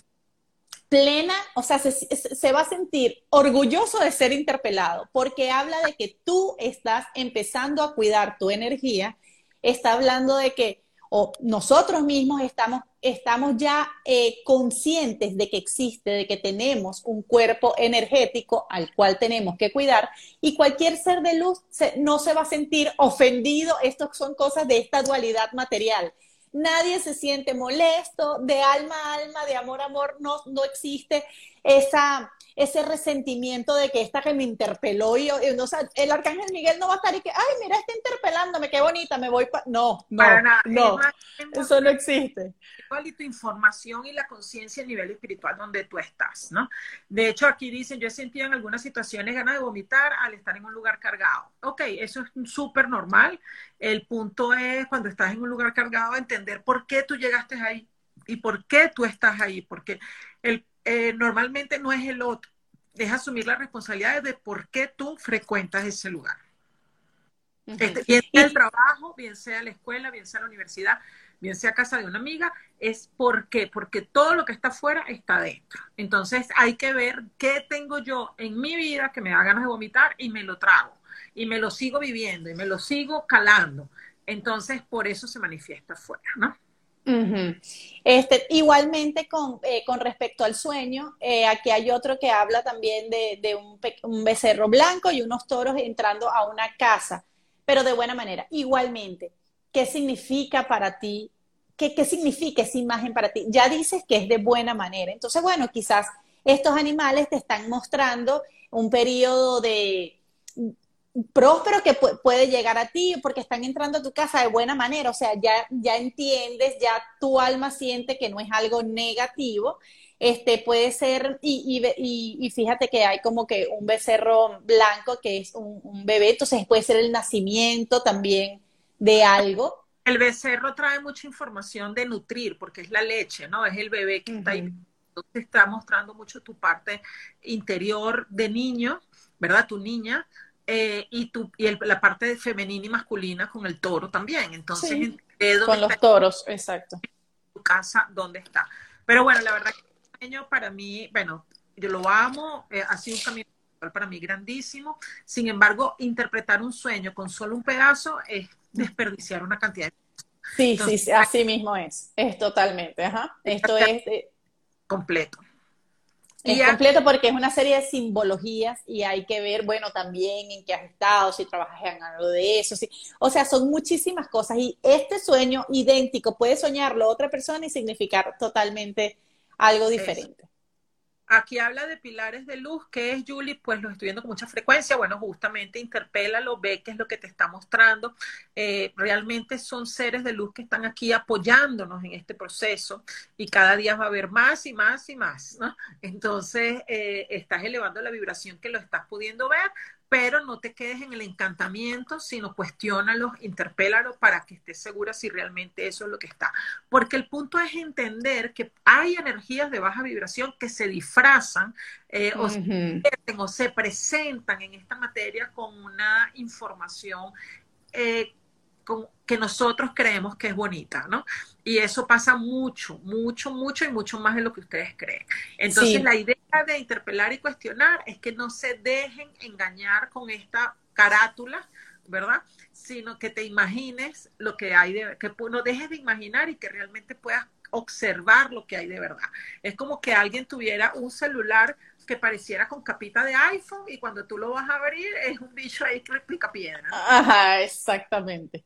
plena, o sea, se, va a sentir orgulloso de ser interpelado, porque habla de que tú estás empezando a cuidar tu energía está hablando de que nosotros mismos estamos, estamos ya eh, conscientes de que existe, de que tenemos un cuerpo energético al cual tenemos que cuidar y cualquier ser de luz no se va a sentir ofendido. Estas son cosas de esta dualidad material. Nadie se siente molesto, de alma a alma, de amor a amor, no, no existe esa, ese resentimiento de que esta que me interpeló y, el arcángel Miguel no va a estar y que, ay, mira, está interpelándome, qué bonita, me voy para... No, no, no, eso no existe. Y tu información y la conciencia a nivel espiritual donde tú estás, ¿no? De hecho, aquí dicen, yo he sentido en algunas situaciones ganas de vomitar al estar en un lugar cargado. Ok, eso es súper normal. El punto es, cuando estás en un lugar cargado, entender por qué tú llegaste ahí y por qué tú estás ahí, porque el eh, normalmente no es el otro, es asumir la responsabilidad de por qué tú frecuentas ese lugar. Este, bien sea el trabajo, bien sea la escuela, bien sea la universidad, bien sea casa de una amiga, es porque todo lo que está afuera está dentro. Entonces hay que ver qué tengo yo en mi vida que me da ganas de vomitar y me lo trago y me lo sigo viviendo y me lo sigo calando. Entonces por eso se manifiesta afuera, ¿no? este, igualmente con, eh, con, respecto al sueño, eh, aquí hay otro que habla también de, un, becerro blanco y unos toros entrando a una casa, pero de buena manera. Igualmente, ¿qué significa para ti? ¿Qué, ¿Qué significa esa imagen para ti? Ya dices que es de buena manera. Entonces, bueno, quizás estos animales te están mostrando un periodo de, próspero que puede llegar a ti porque están entrando a tu casa de buena manera, o sea, ya, ya entiendes, ya tu alma siente que no es algo negativo, este puede ser, y, y, y fíjate que hay como que un becerro blanco que es un, bebé, entonces puede ser el nacimiento también de algo. El becerro trae mucha información de nutrir, porque es la leche, ¿no? Es el bebé que está ahí. Entonces está mostrando mucho tu parte interior de niño, ¿verdad? Tu niña, eh, y, tu, y la parte femenina y masculina con el toro también. Entonces, con los toros, exacto. Tu casa, ¿dónde está? Pero bueno, la verdad que el sueño para mí, bueno, yo lo amo, eh, ha sido un camino para mí grandísimo. Sin embargo, interpretar un sueño con solo un pedazo es desperdiciar una cantidad de Sí, sí, así mismo es. Es totalmente, ajá. Esto es completo. Es completo porque es una serie de simbologías y hay que ver, bueno, también en qué has estado, si trabajas en algo de eso. Sí. O sea, son muchísimas cosas y este sueño idéntico puede soñarlo otra persona y significar totalmente algo diferente. Aquí habla de pilares de luz, que es Julie, pues lo estoy viendo con mucha frecuencia. Bueno, justamente interpélalo, ve qué es lo que te está mostrando. Eh, realmente son seres de luz que están aquí apoyándonos en este proceso y cada día va a haber más y más y más, ¿no? Entonces, eh, estás elevando la vibración que lo estás pudiendo ver, pero no te quedes en el encantamiento, sino cuestiónalo, interpélalo para que estés segura si realmente eso es lo que está. Porque el punto es entender que hay energías de baja vibración que se disfrazan eh, o, se presentan en esta materia con una información eh, que nosotros creemos que es bonita, ¿no? Y eso pasa mucho, mucho, mucho y mucho más de lo que ustedes creen. Entonces, la idea de interpelar y cuestionar es que no se dejen engañar con esta carátula, ¿verdad? Sino que te imagines lo que hay, de, que no dejes de imaginar y que realmente puedas observar lo que hay de verdad. Es como que alguien tuviera un celular que pareciera con capita de iPhone y cuando tú lo vas a abrir es un bicho ahí que explica piedra. Ajá, exactamente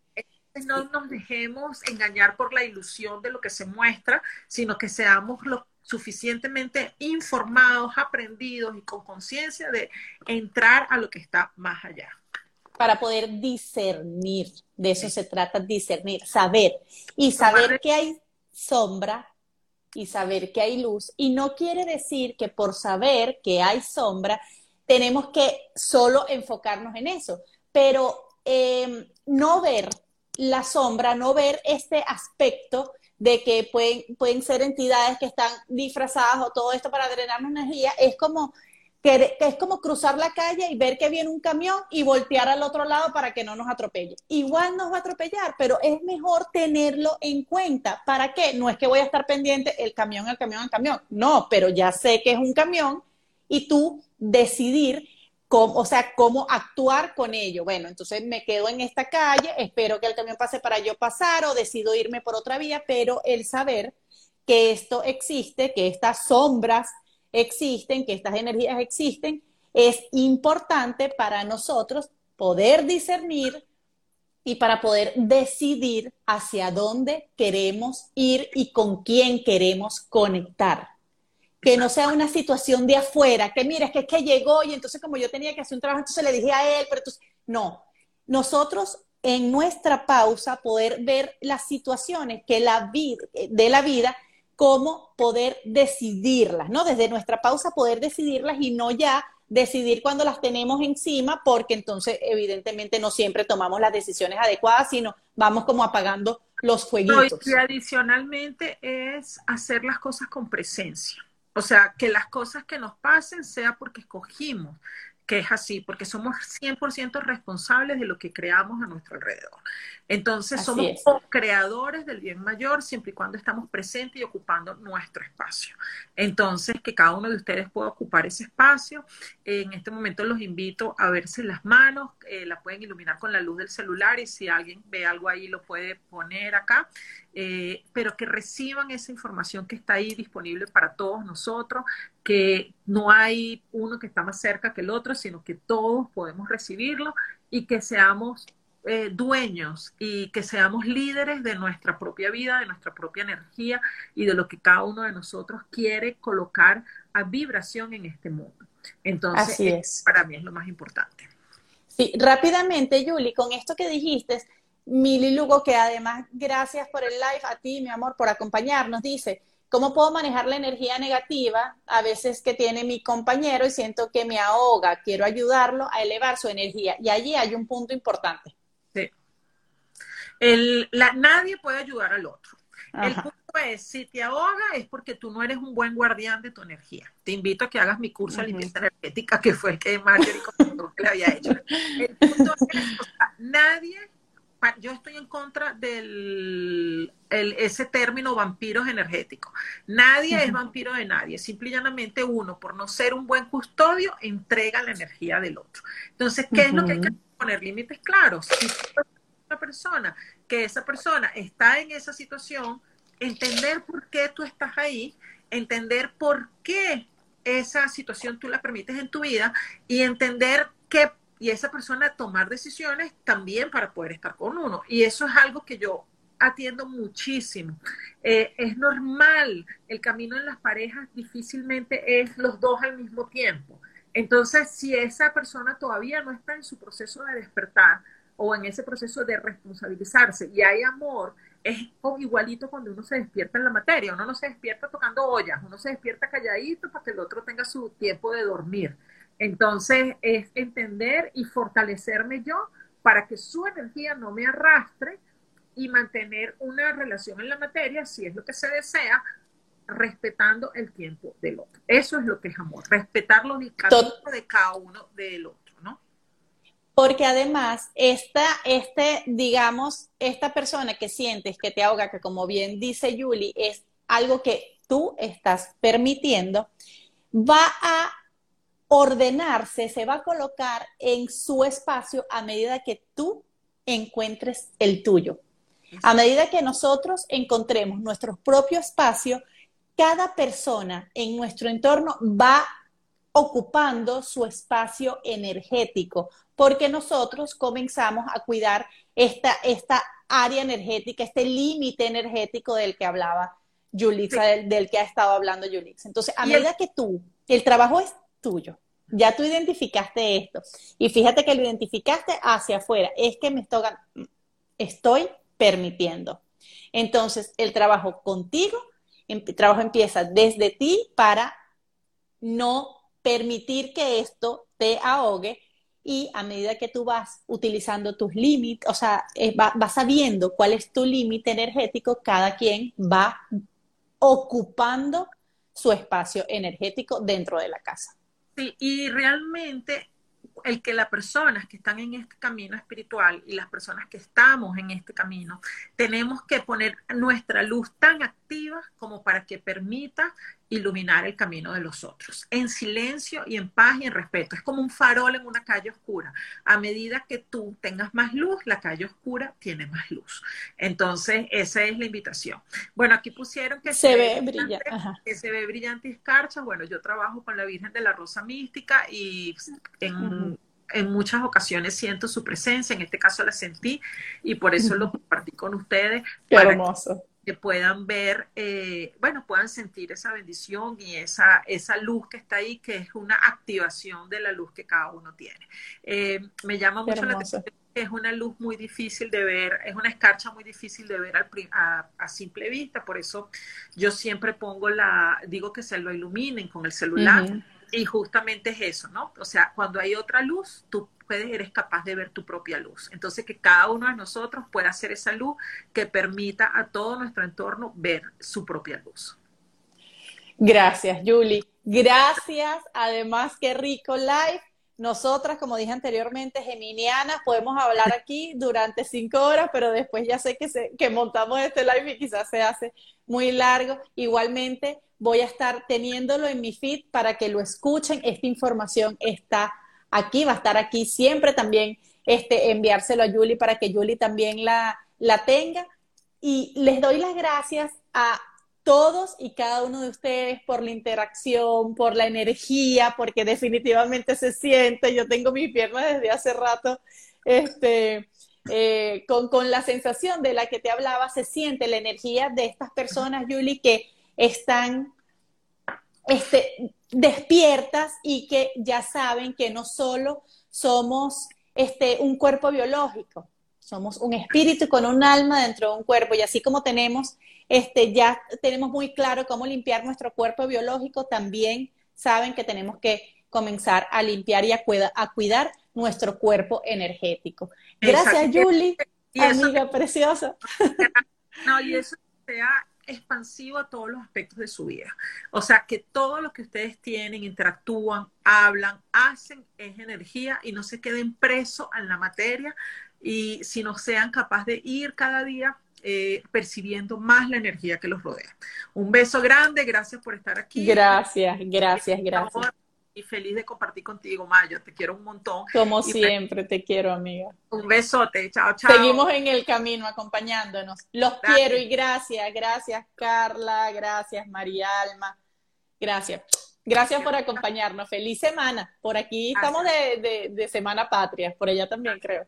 no nos dejemos engañar por la ilusión de lo que se muestra, sino que seamos lo suficientemente informados, aprendidos y con conciencia de entrar a lo que está más allá. Para poder discernir, de eso se trata, discernir, saber y saber que hay sombra y saber que hay luz. Y no quiere decir que por saber que hay sombra tenemos que solo enfocarnos en eso, pero eh, no ver la sombra, no ver este aspecto de que pueden, pueden ser entidades que están disfrazadas o todo esto para drenarnos energía, es como es como cruzar la calle y ver que viene un camión y voltear al otro lado para que no nos atropelle. Igual nos va a atropellar, pero es mejor tenerlo en cuenta. ¿Para qué? No es que voy a estar pendiente el camión, el camión, el camión. No, pero ya sé que es un camión y tú decidir o sea, cómo actuar con ello. Bueno, entonces me quedo en esta calle, espero que el camión pase para yo pasar o decido irme por otra vía, pero el saber que esto existe, que estas sombras existen, que estas energías existen, es importante para nosotros poder discernir y para poder decidir hacia dónde queremos ir y con quién queremos conectar que no sea una situación de afuera, que mira, es que, es que llegó y entonces como yo tenía que hacer un trabajo, entonces le dije a él, pero entonces, no, nosotros en nuestra pausa poder ver las situaciones que la vida, de la vida, cómo poder decidirlas, ¿no? Desde nuestra pausa poder decidirlas y no ya decidir cuando las tenemos encima, porque entonces evidentemente no siempre tomamos las decisiones adecuadas, sino vamos como apagando los fueguitos. y adicionalmente es hacer las cosas con presencia. O sea, que las cosas que nos pasen sea porque escogimos que es así, porque somos 100% responsables de lo que creamos a nuestro alrededor. Entonces, somos creadores del bien mayor siempre y cuando estamos presentes y ocupando nuestro espacio. Entonces, que cada uno de ustedes pueda ocupar ese espacio. En este momento los invito a verse las manos, eh, la pueden iluminar con la luz del celular y si alguien ve algo ahí lo puede poner acá. Eh, pero que reciban esa información que está ahí disponible para todos nosotros, que no hay uno que está más cerca que el otro, sino que todos podemos recibirlo y que seamos eh, dueños y que seamos líderes de nuestra propia vida, de nuestra propia energía y de lo que cada uno de nosotros quiere colocar a vibración en este mundo. Entonces, es. para mí es lo más importante. Sí, rápidamente, Yuli, con esto que dijiste, Mili Lugo, que además, gracias por el live, a ti, mi amor, por acompañarnos, dice, ¿cómo puedo manejar la energía negativa a veces que tiene mi compañero y siento que me ahoga? Quiero ayudarlo a elevar su energía. Y allí hay un punto importante. Sí. nadie puede ayudar al otro. El punto es, si te ahoga es porque tú no eres un buen guardián de tu energía. Te invito a que hagas mi curso de limpieza energética, que fue el que Marjorie le había hecho. El punto es, nadie yo estoy en contra del ese término vampiros energéticos. Nadie es vampiro de nadie, simple y llanamente uno, por no ser un buen custodio, entrega la energía del otro. Entonces, ¿qué es lo que hay que poner? Límites claros. Si una persona, que esa persona está en esa situación, entender por qué tú estás ahí, entender por qué esa situación tú la permites en tu vida y entender qué y esa persona tomar decisiones también para poder estar con uno. Y eso es algo que yo atiendo muchísimo. Eh, es normal, el camino en las parejas difícilmente es los dos al mismo tiempo. Entonces, si esa persona todavía no está en su proceso de despertar o en ese proceso de responsabilizarse y hay amor, es igualito cuando uno se despierta en la materia. Uno no se despierta tocando ollas, uno se despierta calladito para que el otro tenga su tiempo de dormir. Entonces, es entender y fortalecerme yo para que su energía no me arrastre y mantener una relación en la materia, si es lo que se desea, respetando el tiempo del otro. Eso es lo que es amor, respetar los de cada uno del otro, ¿no? Porque además, esta, este, digamos, esta persona que sientes que te ahoga, que como bien dice Julie, es algo que tú estás permitiendo, va a ordenarse, se va a colocar en su espacio a medida que tú encuentres el tuyo. A medida que nosotros encontremos nuestro propio espacio, cada persona en nuestro entorno va ocupando su espacio energético, porque nosotros comenzamos a cuidar esta, esta área energética, este límite energético del que hablaba Yulixa, del, que ha estado hablando Yulixa. Entonces, a medida que tú, el trabajo es tuyo, ya tú identificaste esto y fíjate que lo identificaste hacia afuera, es que me estoy, estoy permitiendo. Entonces, el trabajo contigo, em, el trabajo empieza desde ti para no permitir que esto te ahogue y a medida que tú vas utilizando tus límites, o sea, eh, vas va sabiendo cuál es tu límite energético, cada quien va ocupando su espacio energético dentro de la casa. Sí, y realmente el que las personas que están en este camino espiritual y las personas que estamos en este camino, tenemos que poner nuestra luz tan activa como para que permita iluminar el camino de los otros, en silencio y en paz y en respeto. Es como un farol en una calle oscura. A medida que tú tengas más luz, la calle oscura tiene más luz. Entonces, esa es la invitación. Bueno, aquí pusieron que se, ve brillante, que se ve brillante y escarcha. Bueno, yo trabajo con la Virgen de la Rosa Mística y en en muchas ocasiones siento su presencia, en este caso la sentí y por eso lo compartí con ustedes. Qué hermoso. Que puedan ver, eh, bueno, puedan sentir esa bendición y esa, esa luz que está ahí, que es una activación de la luz que cada uno tiene. Eh, me llama mucho la atención es una luz muy difícil de ver, es una escarcha muy difícil de ver a, a, simple vista, por eso yo siempre pongo la, digo que se lo iluminen con el celular. Y justamente es eso, ¿no? O sea, cuando hay otra luz, tú eres capaz de ver tu propia luz. Entonces, que cada uno de nosotros pueda hacer esa luz que permita a todo nuestro entorno ver su propia luz. Gracias, Julie. Gracias. Además, qué rico live. Nosotras, como dije anteriormente, geminianas, podemos hablar aquí durante cinco horas, pero después ya sé que, que montamos este live y quizás se hace muy largo. Igualmente, voy a estar teniéndolo en mi feed para que lo escuchen. Esta información está aquí, va a estar aquí siempre también este, enviárselo a Julie para que Julie también la, la tenga. Y les doy las gracias a todos y cada uno de ustedes por la interacción, por la energía, porque definitivamente se siente. Yo tengo mi pierna desde hace rato, este, eh, con, con la sensación de la que te hablaba, se siente la energía de estas personas, Julie, que están este, despiertas y que ya saben que no solo somos este, un cuerpo biológico, somos un espíritu con un alma dentro de un cuerpo y así como tenemos, este, ya tenemos muy claro cómo limpiar nuestro cuerpo biológico, también saben que tenemos que comenzar a limpiar y a, a cuidar nuestro cuerpo energético. Gracias, Julie, amiga preciosa. [laughs] No, y eso sea expansivo a todos los aspectos de su vida. O sea, que todo lo que ustedes tienen, interactúan, hablan, hacen, es energía y no se queden presos en la materia y si no sean capaces de ir cada día eh, percibiendo más la energía que los rodea. Un beso grande, gracias por estar aquí. Gracias, gracias, gracias y feliz de compartir contigo, Mayo. Te quiero un montón. Como siempre, te quiero, amiga. Un besote. Chao, chao. Seguimos en el camino acompañándonos. Los quiero y gracias. Gracias, Carla. Gracias, María Alma. Gracias. Gracias por acompañarnos. Feliz semana. Por aquí estamos de, de Semana Patria. Por allá también, creo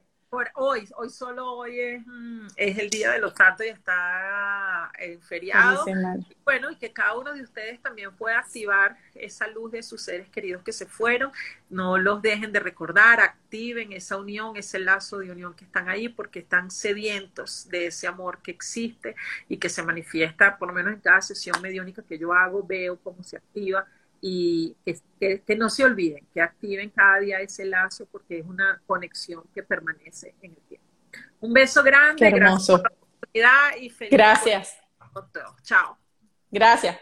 hoy, hoy solo hoy es, mm, es, el Día de los Santos y está en feriado. bueno, y que cada uno de ustedes también pueda activar esa luz de sus seres queridos que se fueron. No los dejen de recordar, activen esa unión, ese lazo de unión que están ahí porque están sedientos de ese amor que existe y que se manifiesta, por lo menos en cada sesión mediónica que yo hago, veo cómo se activa y que, que, no se olviden, que activen cada día ese lazo porque es una conexión que permanece en el tiempo. Un beso grande, gracias por la oportunidad y feliz. Gracias. Chao. Gracias.